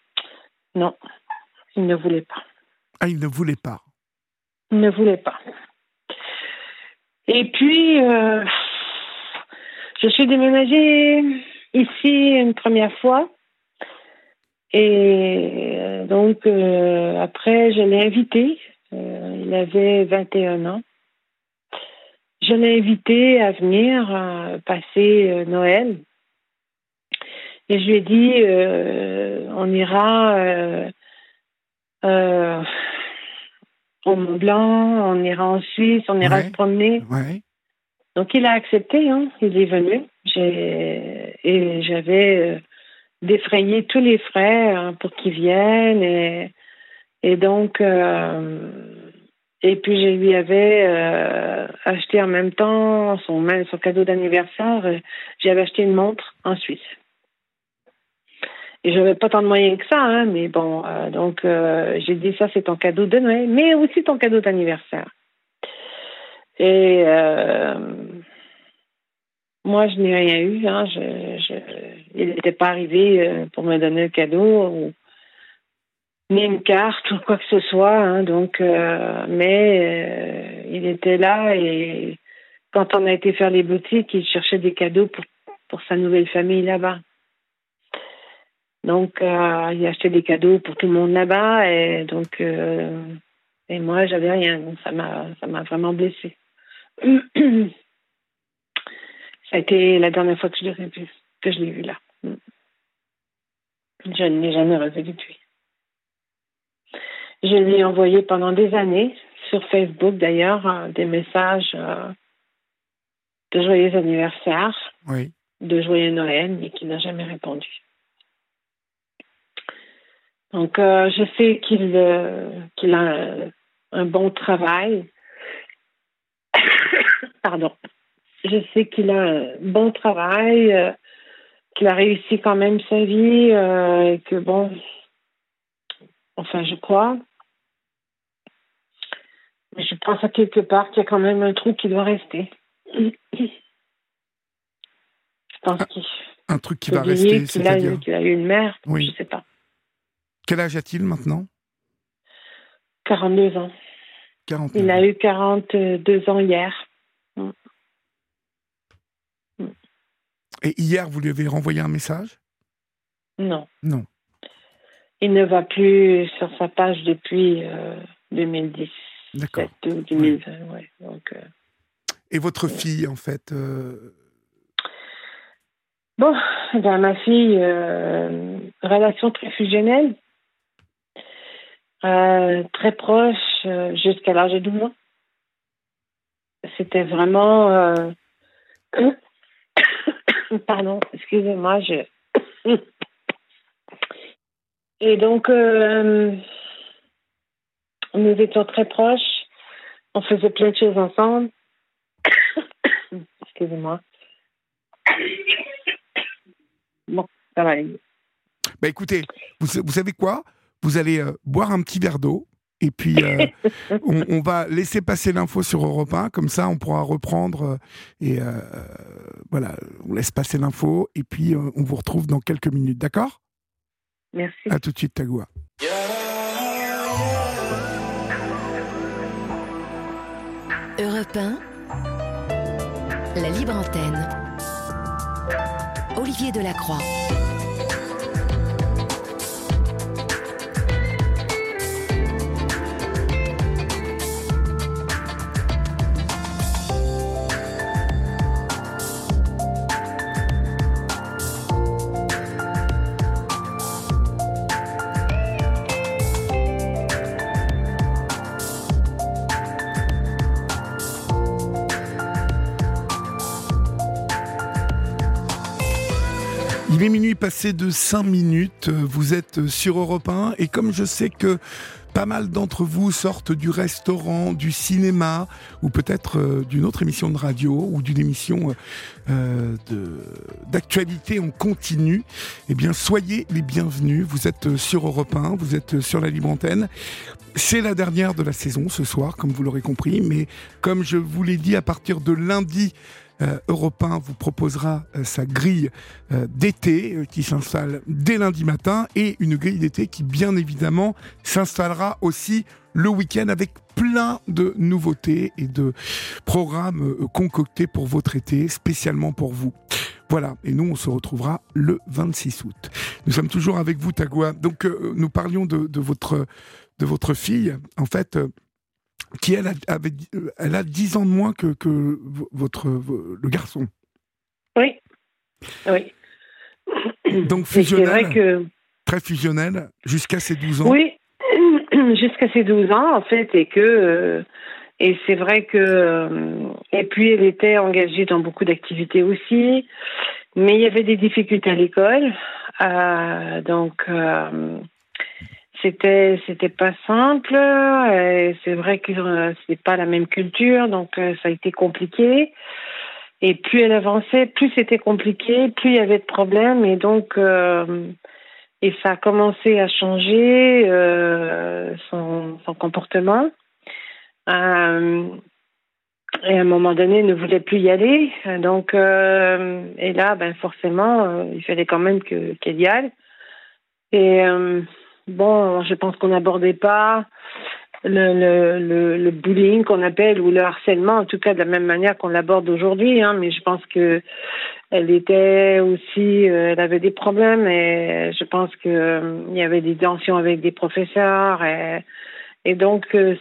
Non, il ne voulait pas. Ah, il ne voulait pas. Il ne voulait pas. Et puis, euh, je suis déménagée ici une première fois. Et euh, donc, euh, après, je l'ai invité. il avait 21 ans. Je l'ai invité à venir passer Noël. Et je lui ai dit, on ira au Mont Blanc, on ira en Suisse, on ira Ouais. se promener. Ouais. Donc il a accepté, hein, il est venu. Et j'avais euh, défrayé tous les frais hein, pour qu'il vienne et et donc euh, et puis je lui avais euh, acheté en même temps son son cadeau d'anniversaire. J'avais acheté une montre en Suisse. Et j'avais pas tant de moyens que ça, hein, mais bon, euh, donc euh, j'ai dit ça c'est ton cadeau de Noël, mais aussi ton cadeau d'anniversaire. Et euh, moi, je n'ai rien eu. Hein. Je, je- il n'était pas arrivé pour me donner le cadeau, ou, ni une carte ou quoi que ce soit. hein. Donc, mais il était là et quand on a été faire les boutiques, il cherchait des cadeaux pour, pour sa nouvelle famille là-bas. Donc, euh, il a acheté des cadeaux pour tout le monde là-bas et donc euh, et moi, j'avais rien. Donc, ça m'a ça m'a vraiment blessée. Ça a été la dernière fois que je l'ai vu, que je l'ai vu là. Mm. Je ne l'ai jamais revu depuis. Je lui ai envoyé pendant des années, sur Facebook d'ailleurs, euh, des messages de joyeux anniversaire, Oui. de joyeux Noël, mais qui n'a jamais répondu. Donc, euh, je sais qu'il euh, qu'il a un, un bon travail. Pardon. Je sais qu'il a un bon travail, euh, qu'il a réussi quand même sa vie, et que bon, enfin, je crois. Mais je pense à quelque part qu'il y a quand même un trou qui doit rester. Je pense qu'il Un truc qui va rester, qu'il a, a eu une mère, Oui. je sais pas. Quel âge a-t-il maintenant? 42 ans. 40 Il a eu 42 ans hier. Et hier, vous lui avez renvoyé un message? Non. Non. Il ne va plus sur sa page depuis euh, 2017 D'accord. ou 2020. ouais. Donc, euh, Et votre fille, en fait euh, Bon, ben, ma fille, euh, relation très fusionnelle, euh, très proche euh, jusqu'à l'âge de 12 ans. C'était vraiment... euh, Pardon, excusez-moi, je... Et donc, nous étions très proches. On faisait plein de choses ensemble. excusez-moi. Bon, ça va. Bah écoutez, vous savez quoi? Vous allez euh, boire un petit verre d'eau. Et puis, euh, on, on va laisser passer l'info sur Europe 1, comme ça on pourra reprendre. euh, et euh, voilà, on laisse passer l'info, et puis euh, on vous retrouve dans quelques minutes, d'accord? Merci. À tout de suite, Tagoua. Europe 1, la libre antenne. Olivier Delacroix. Il est minuit passé de 5 minutes, vous êtes sur Europe 1 et comme je sais que pas mal d'entre vous sortent du restaurant, du cinéma ou peut-être euh, d'une autre émission de radio ou d'une émission euh, d'actualité en continu, eh bien soyez les bienvenus, vous êtes sur Europe 1, vous êtes sur la libre antenne. C'est la dernière de la saison ce soir, comme vous l'aurez compris, mais comme je vous l'ai dit, à partir de lundi, euh, Europe 1 vous proposera euh, sa grille euh, d'été euh, qui s'installe dès lundi matin et une grille d'été qui bien évidemment s'installera aussi le week-end avec plein de nouveautés et de programmes euh, concoctés pour votre été, spécialement pour vous. Voilà, et nous on se retrouvera le 26 août. Nous sommes toujours avec vous, Tagua. Donc euh, nous parlions de, de votre, de votre fille, en fait, qui elle, a- avait, euh, elle a 10 ans de moins que, que votre, le garçon. Oui. Oui. Donc C'est vrai fusionnel, que. très fusionnel, jusqu'à ses 12 ans. Oui. jusqu'à ses 12 ans, en fait, et que et c'est vrai que et puis elle était engagée dans beaucoup d'activités aussi, mais il y avait des difficultés à l'école, donc c'était c'était pas simple. C'est vrai que c'est pas la même culture, donc ça a été compliqué. Et plus elle avançait, plus c'était compliqué, plus il y avait de problèmes. Et donc, euh, et ça a commencé à changer euh, son, comportement. Euh, et à un moment donné, elle ne voulait plus y aller. Donc, euh, et là, ben forcément, euh, il fallait quand même que qu'elle y aille. Et euh, bon, je pense qu'on n'abordait pas le, le, le, bullying qu'on appelle ou le harcèlement, en tout cas de la même manière qu'on l'aborde aujourd'hui. Hein, mais je pense que elle était aussi, euh, elle avait des problèmes et je pense que euh, il y avait des tensions avec des professeurs et, donc euh,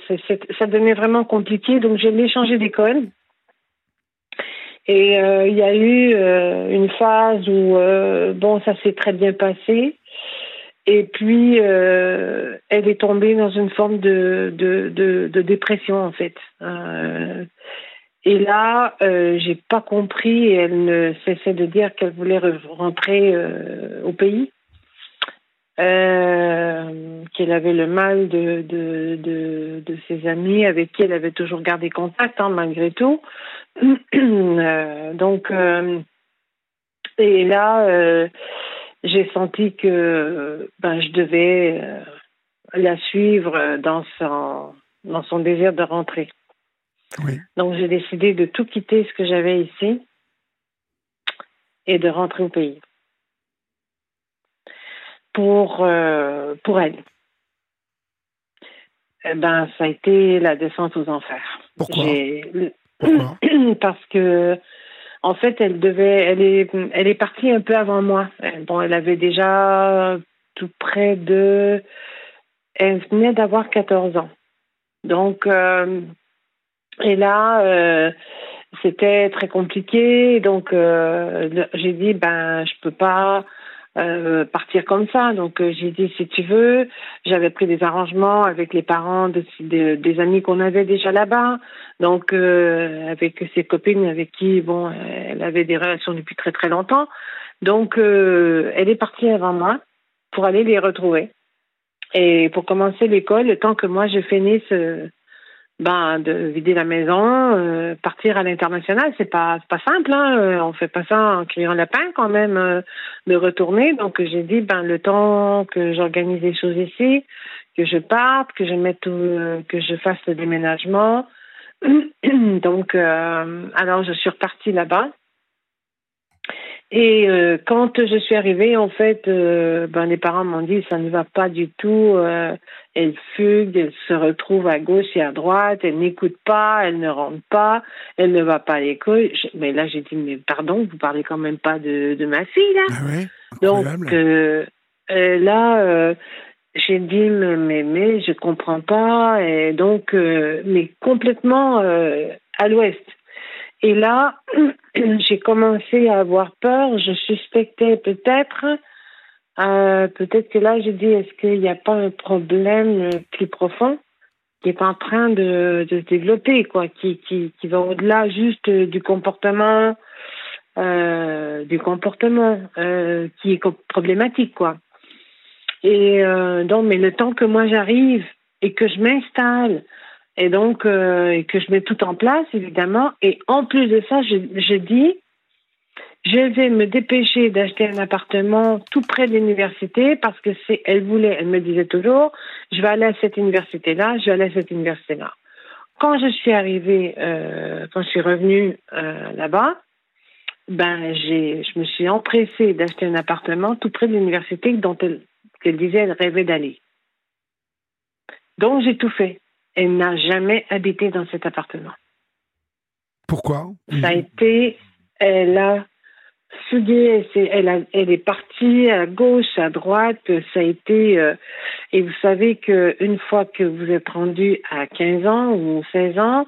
ça devenait vraiment compliqué. Donc je l'ai changé d'école. Et il y a eu une phase où bon ça s'est très bien passé. Et puis, euh, elle est tombée dans une forme de, de, dépression, en fait. Euh, et là, euh, j'ai pas compris, et elle ne cessait de dire qu'elle voulait rentrer au pays, qu'elle avait le mal de, de, ses amis avec qui elle avait toujours gardé contact, hein, malgré tout. Donc, et là, j'ai senti que ben, je devais euh, la suivre dans son, dans son désir de rentrer. Oui. Donc j'ai décidé de tout quitter ce que j'avais ici et de rentrer au pays pour, euh, pour elle. Eh ben, ça a été la descente aux enfers. Pourquoi, Pourquoi? Parce que en fait, elle devait, elle est, elle est partie un peu avant moi. Bon, elle avait déjà tout près de, elle venait d'avoir 14 ans. Donc, euh, et là, euh, c'était très compliqué. Donc, euh, j'ai dit, ben, je peux pas euh, partir comme ça. Donc euh, j'ai dit si tu veux, j'avais pris des arrangements avec les parents de, de des amis qu'on avait déjà là-bas. Donc euh, avec ses copines avec qui bon elle avait des relations depuis très très longtemps. Donc elle est partie avant moi pour aller les retrouver et pour commencer l'école le temps que moi je finisse ben de vider la maison, euh, partir à l'international, c'est pas pas simple. Hein? Euh, on fait pas ça en criant lapin quand même euh, de retourner. Donc j'ai dit ben le temps que j'organise les choses ici, que je parte, que je mette tout, que je fasse le déménagement. Donc alors je suis repartie là-bas. Et euh, quand je suis arrivée, en fait, euh, ben, les parents m'ont dit ça ne va pas du tout. Euh, elle fugue, elle se retrouve à gauche et à droite, elle n'écoute pas, elle ne rentre pas, elle ne va pas à l'école. Mais là, j'ai dit mais pardon, vous parlez quand même pas de, de ma fille là. Ah ouais, Donc là, j'ai dit mais, mais mais je comprends pas et donc mais complètement à l'ouest. Et là, j'ai commencé à avoir peur. Je suspectais peut-être, euh, peut-être que là, j'ai dit, est-ce qu'il n'y a pas un problème plus profond qui est en train de, de se développer, quoi, qui, qui, qui va au-delà juste du comportement, euh, du comportement euh, qui est problématique, quoi. Et euh, donc, mais le temps que moi j'arrive et que je m'installe, et donc euh, que je mets tout en place évidemment. Et en plus de ça je, dis je vais me dépêcher d'acheter un appartement tout près de l'université parce que c'est elle voulait elle me disait toujours je vais aller à cette université là je vais aller à cette université là quand je suis arrivée euh, quand je suis revenue euh, là-bas ben j'ai je me suis empressée d'acheter un appartement tout près de l'université dont elle qu'elle disait elle rêvait d'aller. Donc j'ai tout fait elle n'a jamais habité dans cet appartement. Pourquoi? Ça a été, elle a fugué, elle, a, elle est partie à gauche, à droite, ça a été, euh, et vous savez qu'une fois que vous êtes rendu à 15 ans ou 16 ans,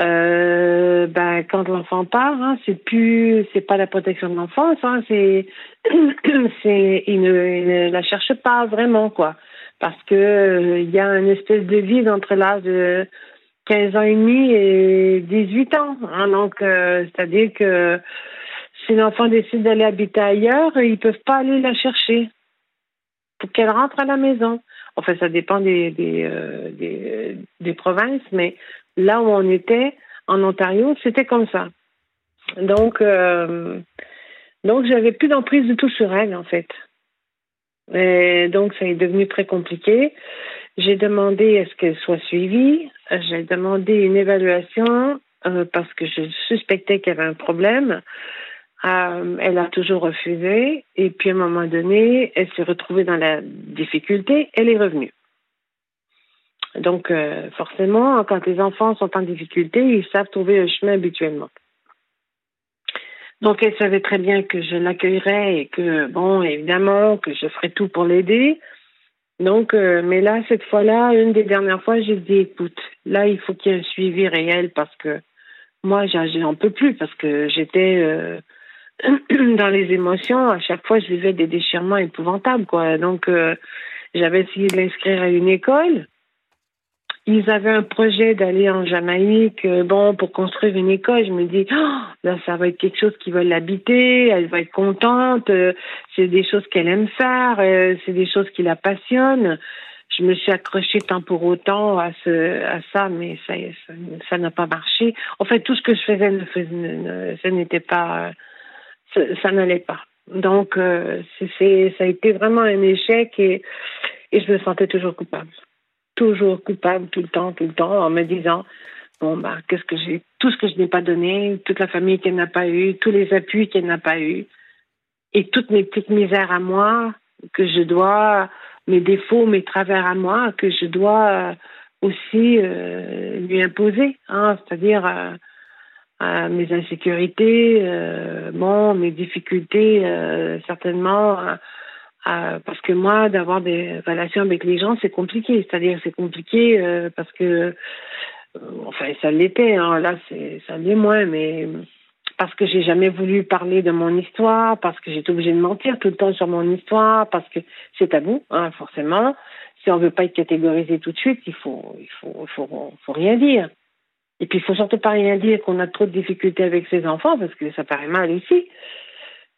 euh, ben, quand l'enfant part, hein, c'est plus, c'est pas la protection de l'enfance, hein, c'est, c'est, il ne, la cherche pas vraiment, quoi, parce que euh, il y a une espèce de vide entre l'âge de 15 ans et demi et 18 ans, hein, donc, euh, c'est-à-dire que si l'enfant décide d'aller habiter ailleurs, ils peuvent pas aller la chercher pour qu'elle rentre à la maison. Enfin, ça dépend des, des, des, des provinces, mais là où on était, en Ontario, c'était comme ça. Donc, euh, donc j'avais plus d'emprise du tout sur elle, en fait. Et donc, ça est devenu très compliqué. J'ai demandé à ce qu'elle soit suivie. J'ai demandé une évaluation euh, parce que je suspectais qu'il y avait un problème. Euh, elle a toujours refusé. Et puis, à un moment donné, elle s'est retrouvée dans la difficulté. Elle est revenue. Donc, euh, forcément, quand les enfants sont en difficulté, ils savent trouver un chemin habituellement. Donc, elle savait très bien que je l'accueillerais et que, bon, évidemment, que je ferais tout pour l'aider. Donc, euh, mais là, cette fois-là, une des dernières fois, j'ai dit, écoute, là, il faut qu'il y ait un suivi réel parce que moi, j'en peux plus parce que j'étais euh, dans les émotions. À chaque fois, je vivais des déchirements épouvantables, quoi. Donc, j'avais essayé de l'inscrire à une école ils avaient un projet d'aller en Jamaïque, euh, bon, pour construire une école. Je me dis, oh, là, ça va être quelque chose qui va l'habiter, elle va être contente, euh, c'est des choses qu'elle aime faire, euh, c'est des choses qui la passionnent. Je me suis accrochée tant pour autant à ça, mais ça, n'a pas marché. En fait, tout ce que je faisais n'était pas, ça, n'allait pas. Donc, ça a été vraiment un échec et je me sentais toujours coupable toujours coupable tout le temps, tout le temps, en me disant bon bah qu'est-ce que j'ai, tout ce que je n'ai pas donné, toute la famille qu'elle n'a pas eu, tous les appuis qu'elle n'a pas eu, et toutes mes petites misères à moi que je dois, mes défauts, mes travers à moi que je dois aussi euh, lui imposer, hein, c'est-à-dire euh, mes insécurités, euh, bon, mes difficultés certainement euh, parce que moi, d'avoir des relations avec les gens, c'est compliqué. C'est-à-dire, c'est compliqué euh, parce que, euh, enfin, ça l'était. Hein, là, c'est ça l'est moins, mais parce que j'ai jamais voulu parler de mon histoire, parce que j'étais obligée de mentir tout le temps sur mon histoire, parce que c'est tabou, hein, forcément. Si on veut pas être catégorisé tout de suite, il faut, il faut, faut, faut rien dire. Et puis, il faut surtout pas rien dire qu'on a trop de difficultés avec ses enfants, parce que ça paraît mal ici.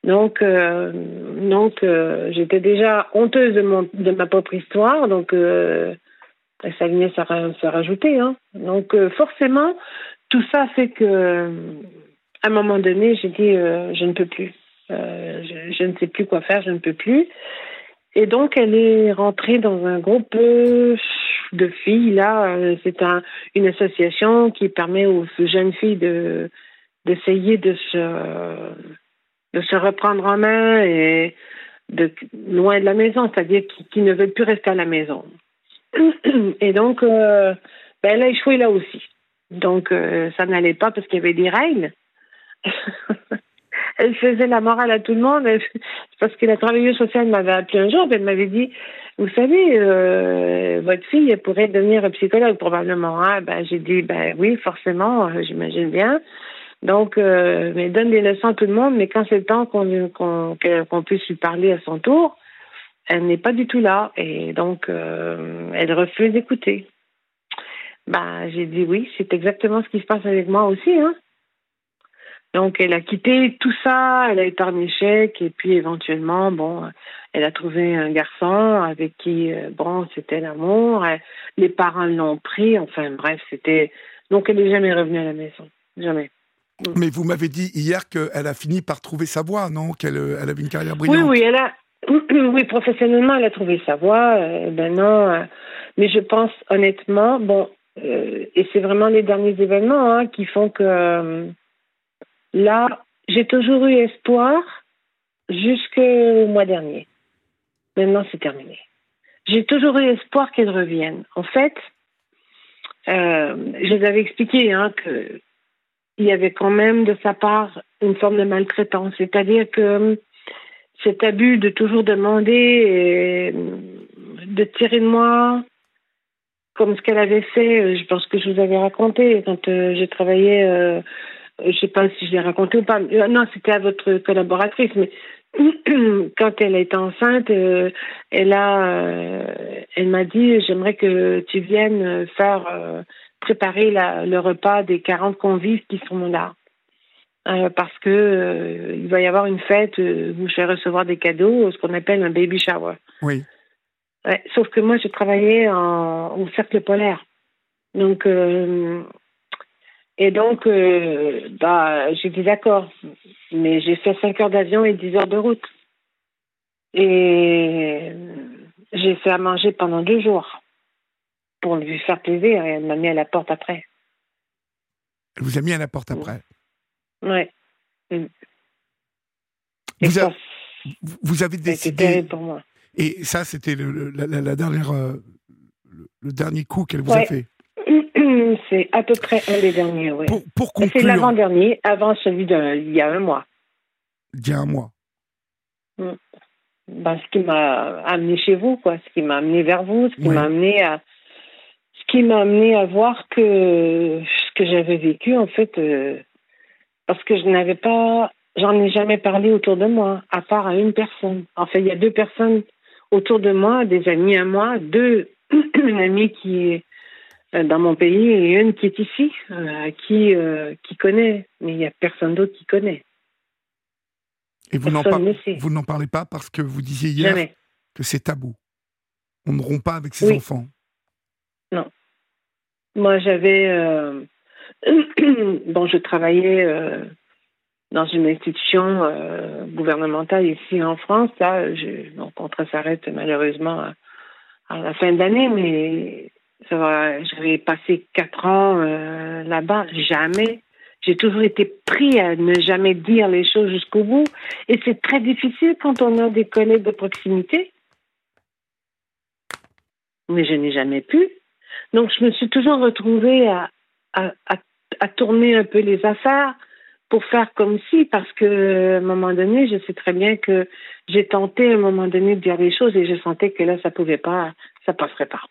Donc, euh, donc euh, j'étais déjà honteuse de, mon, de ma propre histoire, donc euh, ça venait se rajouter. Hein. Donc, euh, forcément, tout ça fait que, à un moment donné, j'ai dit je ne peux plus. Je, je, ne sais plus quoi faire, je ne peux plus. Et donc, elle est rentrée dans un groupe de filles. Là, c'est un, une association qui permet aux jeunes filles de d'essayer de se de se reprendre en main et de loin de la maison, c'est-à-dire qui, ne veulent plus rester à la maison. Et donc, euh, ben, elle a échoué là aussi. Donc, euh, ça n'allait pas parce qu'il y avait des règles. elle faisait la morale à tout le monde. parce que la travailleuse sociale m'avait appelé un jour, elle m'avait dit, vous savez, euh, votre fille pourrait devenir psychologue probablement. Hein? Ben, j'ai dit, ben oui, forcément, j'imagine bien. Donc, euh, mais donne des leçons à tout le monde, mais quand c'est le temps qu'on qu'on puisse lui parler à son tour, elle n'est pas du tout là. Et donc, euh, elle refuse d'écouter. Ben, j'ai dit oui, c'est exactement ce qui se passe avec moi aussi. Hein. Donc, elle a quitté tout ça, elle a été en échec, et puis éventuellement, bon, elle a trouvé un garçon avec qui, euh, bon, c'était l'amour, les parents l'ont pris, enfin bref, c'était... Donc, elle n'est jamais revenue à la maison, jamais. Mais vous m'avez dit hier qu'elle a fini par trouver sa voie, non? Qu'elle elle avait une carrière brillante. Oui, oui, elle a. Oui, professionnellement, elle a trouvé sa voie. Euh, ben non, euh, mais je pense honnêtement, bon, euh, et c'est vraiment les derniers événements hein, qui font que là, j'ai toujours eu espoir jusqu'au mois dernier. Maintenant, c'est terminé. J'ai toujours eu espoir qu'elle revienne. En fait, je les avais expliqué hein, que il y avait quand même de sa part une forme de maltraitance. C'est-à-dire que hum, cet abus de toujours demander, et, hum, de tirer de moi, comme ce qu'elle avait fait, je pense que je vous avais raconté quand j'ai travaillé, je sais pas si je l'ai raconté ou pas. non, c'était à votre collaboratrice, mais quand elle est enceinte, elle a, elle m'a dit, j'aimerais que tu viennes faire préparer le repas des 40 convives qui sont là. Euh, parce que euh, il va y avoir une fête euh, où je vais recevoir des cadeaux, ce qu'on appelle un baby shower. Oui. sauf que moi, je travaillais en, au cercle polaire. Donc, et donc, bah, j'ai dit d'accord. Mais j'ai fait 5 heures d'avion et 10 heures de route. Et j'ai fait à manger pendant deux jours pour lui faire plaisir et elle m'a mis à la porte après. Elle vous a mis à la porte après Ouais. Mm. Vous, vous, avez décidé. pour moi. Et ça, c'était le, la, dernière, euh, le, dernier coup qu'elle vous a fait. C'est à peu près un des derniers, oui. Pour, pour conclure. C'est l'avant-dernier, avant celui d'il y a un mois. Il y a un mois. Mm. Ben, ce qui m'a amené chez vous, quoi. Ce qui m'a amené vers vous, ce qui m'a amené à. Qui m'a amené à voir que ce que j'avais vécu, en fait, euh, parce que je n'avais pas, j'en ai jamais parlé autour de moi, à part à une personne. En fait, il y a deux personnes autour de moi, des amis à moi, deux, une amie qui est euh, dans mon pays et une qui est ici, euh, qui, euh, qui connaît, mais il n'y a personne d'autre qui connaît. Et vous n'en, vous n'en parlez pas parce que vous disiez hier que c'est tabou. On ne rompt pas avec ses enfants. Moi, j'avais bon, je travaillais euh, dans une institution euh, gouvernementale ici en France. Là, mon contrat s'arrête malheureusement à, la fin d'année, mais ça va. J'avais passé quatre ans euh, là-bas. Jamais. J'ai toujours été pris à ne jamais dire les choses jusqu'au bout. Et c'est très difficile quand on a des collègues de proximité. Mais je n'ai jamais pu. Donc, je me suis toujours retrouvée à, tourner un peu les affaires pour faire comme si, parce que à un moment donné, je sais très bien que j'ai tenté à un moment donné de dire les choses et je sentais que là, ça pouvait pas, ça passerait pas.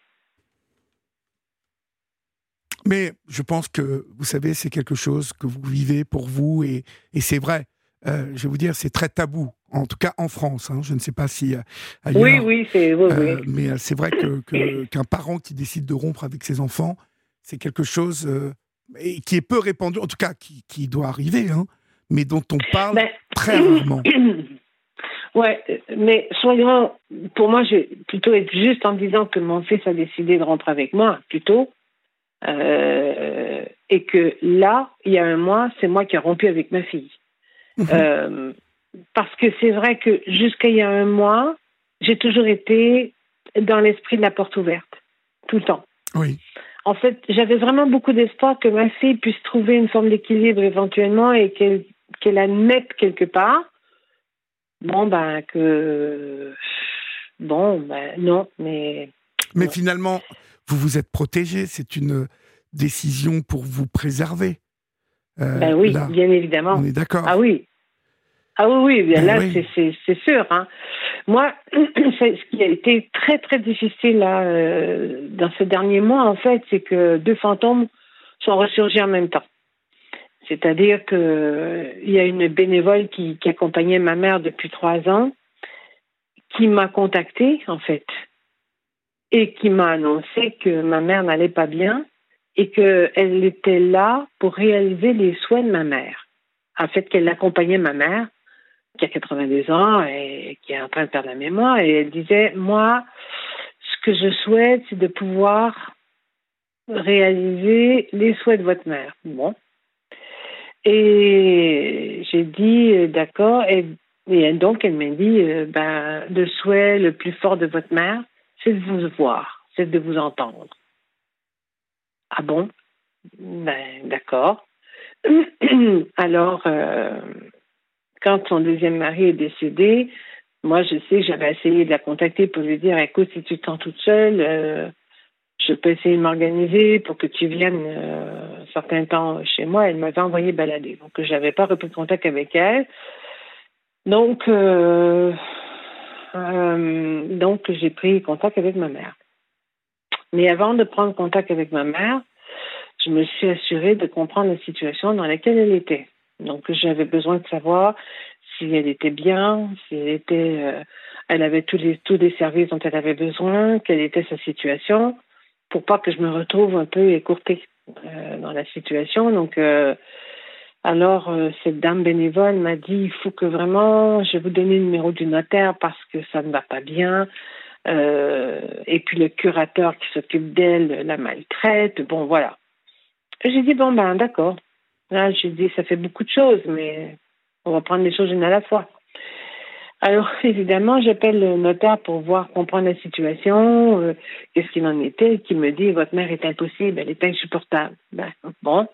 Mais je pense que, vous savez, c'est quelque chose que vous vivez pour vous et c'est vrai. Euh, je vais vous dire, c'est très tabou, en tout cas en France. Hein. Je ne sais pas si euh, ailleurs. Oui, oui, c'est. Oui, euh, mais c'est vrai que qu'un parent qui décide de rompre avec ses enfants, c'est quelque chose et qui est peu répandu, en tout cas qui, qui doit arriver, hein, mais dont on parle ben, très rarement. Ouais, mais soyons, pour moi, je plutôt être juste en disant que mon fils a décidé de rentrer avec moi, plutôt, euh, et que là, il y a un mois, c'est moi qui ai rompu avec ma fille. Euh, parce que c'est vrai que jusqu'à il y a un mois, j'ai toujours été dans l'esprit de la porte ouverte, tout le temps. Oui en fait, j'avais vraiment beaucoup d'espoir que ma fille puisse trouver une forme d'équilibre éventuellement et qu'elle qu'elle admette quelque part. Bon, ben, que. Bon, ben, non, mais. Mais finalement, vous vous êtes protégé. C'est une décision pour vous préserver. Euh, ben oui, bien évidemment. On est d'accord. Ah oui. Ah oui, oui, bien ben là, c'est sûr. Hein. Moi, ce qui a été très très difficile là, euh, dans ces derniers mois, en fait, c'est que deux fantômes sont ressurgis en même temps. C'est-à-dire qu'il euh, y a une bénévole qui, accompagnait ma mère depuis trois ans, qui m'a contactée en fait, et qui m'a annoncé que ma mère n'allait pas bien et qu'elle était là pour réaliser les souhaits de ma mère. En fait, qu'elle accompagnait ma mère qui a 82 ans et qui est en train de perdre la mémoire. Et elle disait, moi, ce que je souhaite, c'est de pouvoir réaliser les souhaits de votre mère. Bon. Et j'ai dit, d'accord. Et, donc, elle m'a dit, euh, ben, le souhait le plus fort de votre mère, c'est de vous voir, c'est de vous entendre. Ah bon? Ben, d'accord. Alors, euh, quand son deuxième mari est décédé, moi, je sais j'avais essayé de la contacter pour lui dire, écoute, si tu te sens toute seule, euh, je peux essayer de m'organiser pour que tu viennes euh, un certain temps chez moi. Elle m'avait envoyé balader. Donc, je n'avais pas repris contact avec elle. Donc, euh, donc j'ai pris contact avec ma mère. Mais avant de prendre contact avec ma mère, je me suis assurée de comprendre la situation dans laquelle elle était. Donc j'avais besoin de savoir si elle était bien, si elle était, euh, elle avait tous les tous les services dont elle avait besoin, quelle était sa situation, pour pas que je me retrouve un peu écourtée euh, dans la situation. Donc euh, alors cette dame bénévole m'a dit il faut que vraiment je vous donne le numéro du notaire parce que ça ne va pas bien. et puis le curateur qui s'occupe d'elle la maltraite. Bon voilà. J'ai dit bon ben d'accord. Là j'ai dit ça fait beaucoup de choses mais on va prendre les choses une à la fois. Alors, évidemment, j'appelle le notaire pour voir, comprendre la situation, euh, qu'est-ce qu'il en était, qui me dit, votre mère est impossible, elle est insupportable. Ben, bon.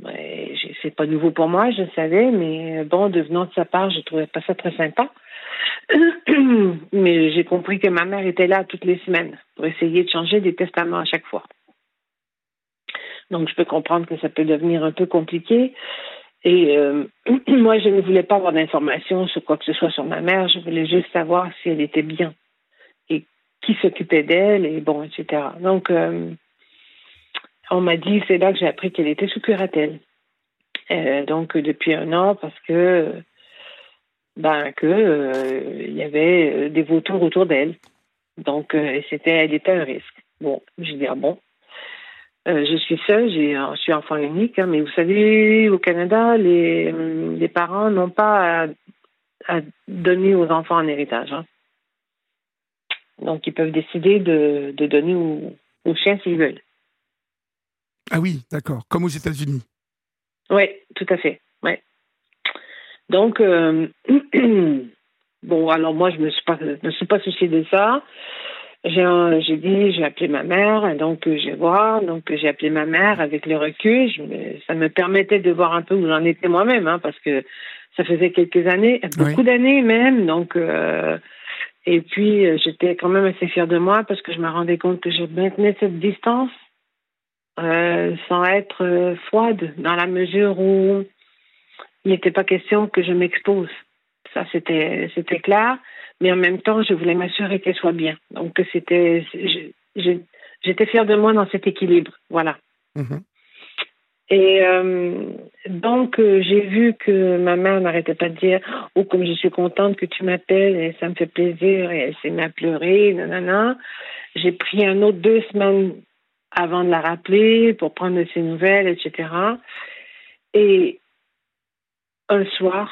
Ben, c'est pas nouveau pour moi, je savais, mais bon, devenant de sa part, je trouvais pas ça très sympa. mais j'ai compris que ma mère était là toutes les semaines pour essayer de changer des testaments à chaque fois. Donc, je peux comprendre que ça peut devenir un peu compliqué. Et euh, moi, je ne voulais pas avoir d'informations sur quoi que ce soit sur ma mère. Je voulais juste savoir si elle était bien et qui s'occupait d'elle et bon, etc. Donc, euh, on m'a dit, c'est là que j'ai appris qu'elle était sous curatelle. Euh, donc, depuis un an, parce que ben que il y avait des vautours autour d'elle. Donc, c'était, elle était un risque. Bon, j'ai dit ah bon, euh, je suis seule, j'ai, je suis enfant unique, hein, mais vous savez, au Canada, les, les parents n'ont pas à, donner aux enfants un héritage. Hein. Donc, ils peuvent décider de, de donner aux, aux chiens s'ils veulent. Ah oui, d'accord, comme aux États-Unis. Oui, tout à fait. Ouais. Donc, euh, bon, alors moi, je ne me suis pas, me suis pas souciée de ça j'ai dit, j'ai appelé ma mère, donc euh, je vais voir. Donc j'ai appelé ma mère avec le recul. ça me permettait de voir un peu où j'en étais moi-même, hein, parce que ça faisait quelques années, beaucoup d'années même. Donc euh, et puis euh, j'étais quand même assez fière de moi parce que je me rendais compte que je maintenais cette distance euh, sans être froide, dans la mesure où il n'était pas question que je m'expose. Ça c'était c'était clair mais en même temps, je voulais m'assurer qu'elle soit bien. Donc, c'était, j'étais fière de moi dans cet équilibre. Voilà. Mhm. Et euh, donc, euh, j'ai vu que ma mère n'arrêtait pas de dire Oh, comme je suis contente que tu m'appelles, et ça me fait plaisir, et elle s'est mise à pleurer, nanana. J'ai pris un autre deux semaines avant de la rappeler pour prendre de ses nouvelles, etc. Et un soir,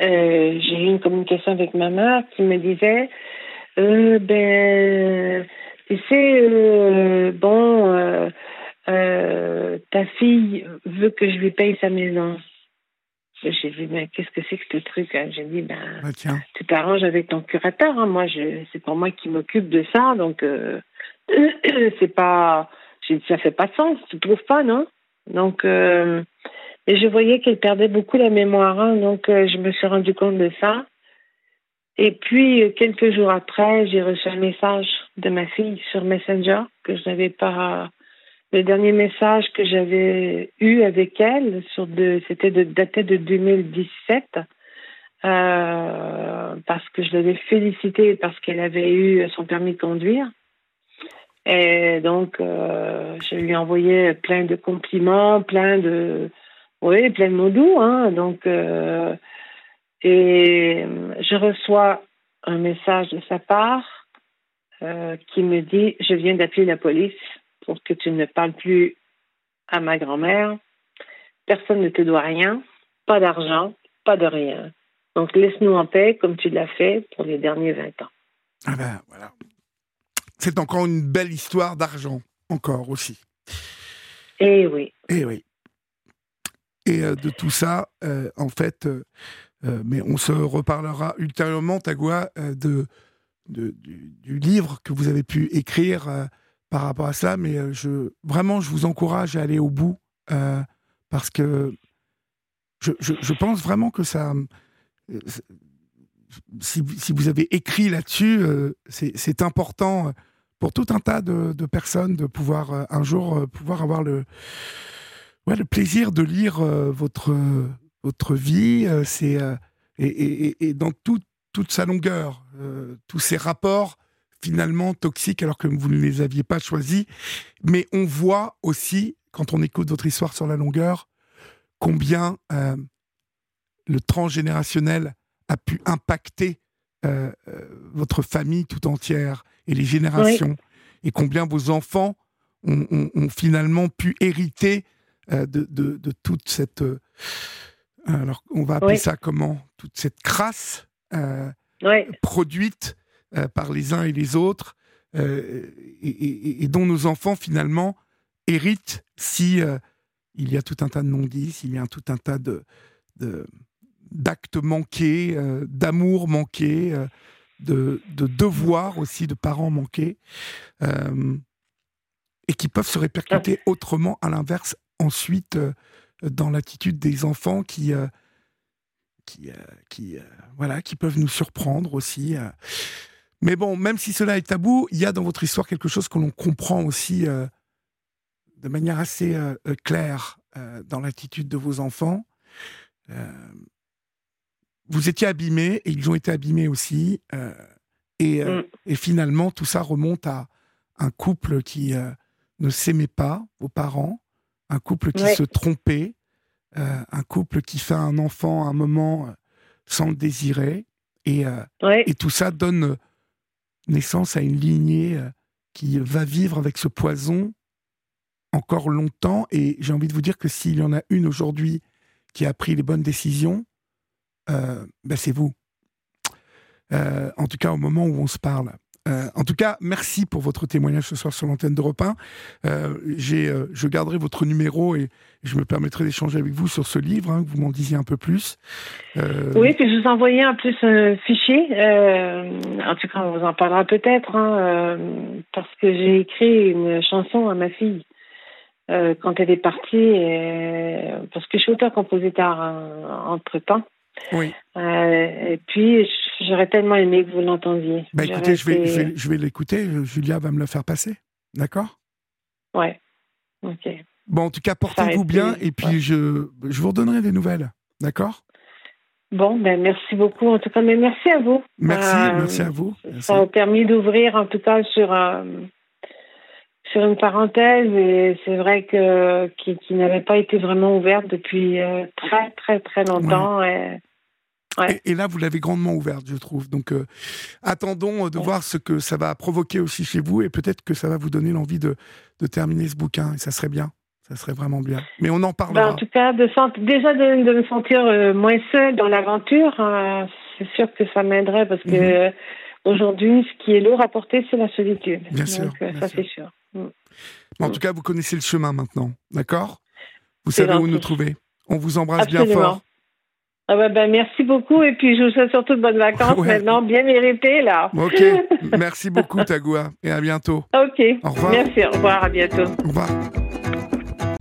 euh, j'ai eu une communication avec ma mère qui me disait euh, ben tu sais euh, bon ta fille veut que je lui paye sa maison j'ai dit mais qu'est-ce que c'est que ce truc hein? j'ai dit ben ah, tu t'arranges avec ton curateur hein? moi je c'est pas moi qui m'occupe de ça donc c'est pas j'ai dit ça fait pas de sens tu trouves pas non? Donc et je voyais qu'elle perdait beaucoup la mémoire, hein, donc euh, je me suis rendu compte de ça. Et puis, euh, quelques jours après, j'ai reçu un message de ma fille sur Messenger que je n'avais pas. Le dernier message que j'avais eu avec elle, sur de, c'était de, daté de 2017, euh, parce que je l'avais félicitée parce qu'elle avait eu son permis de conduire. Et donc, je lui envoyais plein de compliments, plein de, oui, plein de mots doux. Hein, donc, euh, et je reçois un message de sa part euh, qui me dit Je viens d'appeler la police pour que tu ne parles plus à ma grand-mère. Personne ne te doit rien, pas d'argent, pas de rien. Donc, laisse-nous en paix comme tu l'as fait pour les derniers 20 ans. Ah ben voilà. C'est encore une belle histoire d'argent, encore aussi. Eh oui. Eh oui. Et euh, de tout ça, euh, en fait, euh, mais on se reparlera ultérieurement, Tagua, de, du, livre que vous avez pu écrire par rapport à ça. Mais je, vraiment, je vous encourage à aller au bout parce que je, pense vraiment que ça. Si, vous avez écrit là-dessus, c'est important pour tout un tas de personnes de pouvoir un jour pouvoir avoir le ouais, le plaisir de lire euh, votre, votre vie, euh, c'est euh, et, et, et, dans toute sa longueur, tous ces rapports finalement toxiques alors que vous ne les aviez pas choisis. Mais on voit aussi, quand on écoute votre histoire sur la longueur, combien le transgénérationnel a pu impacter euh, votre famille tout entière et les générations, et combien vos enfants ont, finalement pu hériter de, de, toute cette... alors, on va appeler ça comment? Toute cette crasse produite par les uns et les autres, et, et, dont nos enfants finalement héritent si il y a tout un tas de non-dits, il y a tout un tas de, d'actes manqués, euh, d'amour manqué, euh, de, devoirs aussi de parents manqués, euh, et qui peuvent se répercuter autrement à l'inverse ensuite dans l'attitude des enfants qui, qui, qui, voilà, qui peuvent nous surprendre aussi. Mais bon, même si cela est tabou, il y a dans votre histoire quelque chose que l'on comprend aussi de manière assez euh, euh, claire euh, dans l'attitude de vos enfants. vous étiez abîmés et ils ont été abîmés aussi. Et, mm. et, finalement, tout ça remonte à un couple qui ne s'aimait pas, vos parents, un couple qui se trompait, un couple qui fait un enfant à un moment sans le désirer. Et, et tout ça donne naissance à une lignée qui va vivre avec ce poison encore longtemps. Et j'ai envie de vous dire que s'il y en a une aujourd'hui qui a pris les bonnes décisions, euh, ben c'est vous. Euh, en tout cas, au moment où on se parle. Euh, en tout cas, merci pour votre témoignage ce soir sur l'antenne d'Europe 1. je garderai votre numéro et je me permettrai d'échanger avec vous sur ce livre, hein, que vous m'en disiez un peu plus. Oui, puis je vous envoyais un plus un fichier. en tout cas, on vous en parlera peut-être, hein, parce que j'ai écrit une chanson à ma fille. Euh, quand elle est partie, parce que je suis auteur-compositeur hein, entre-temps. Oui. Euh, et puis, j'aurais tellement aimé que vous l'entendiez. Bah écoutez, je vais, je vais, l'écouter. Julia va me le faire passer. D'accord? Ouais. Ok. Bon, en tout cas, portez-vous bien et puis je, je vous redonnerai des nouvelles. D'accord? Bon, ben merci beaucoup en tout cas, mais merci à vous. Merci, euh, merci à vous. Ça a permis d'ouvrir en tout cas sur sur une parenthèse et c'est vrai que qui, n'avait pas été vraiment ouverte depuis euh, très très très longtemps. Et, Et, là, vous l'avez grandement ouverte, je trouve. Donc, euh, attendons de voir ce que ça va provoquer aussi chez vous et peut-être que ça va vous donner l'envie de, de terminer ce bouquin et ça serait bien. Ça serait vraiment bien. Mais on en parlera. Ben, en tout cas, de déjà de, me sentir euh, moins seule dans l'aventure, c'est sûr que ça m'aiderait parce que mhm. aujourd'hui, ce qui est lourd à porter, c'est la solitude. Bien sûr. ça, c'est sûr. En tout cas, vous connaissez le chemin maintenant, d'accord? Vous savez où nous trouver. On vous embrasse bien fort. Ah bah, bah, merci beaucoup et puis je vous souhaite surtout de bonnes vacances maintenant, bien méritées là. Ok, merci beaucoup Tagoua et à bientôt. Ok, au revoir. merci, au revoir, à bientôt. Au revoir.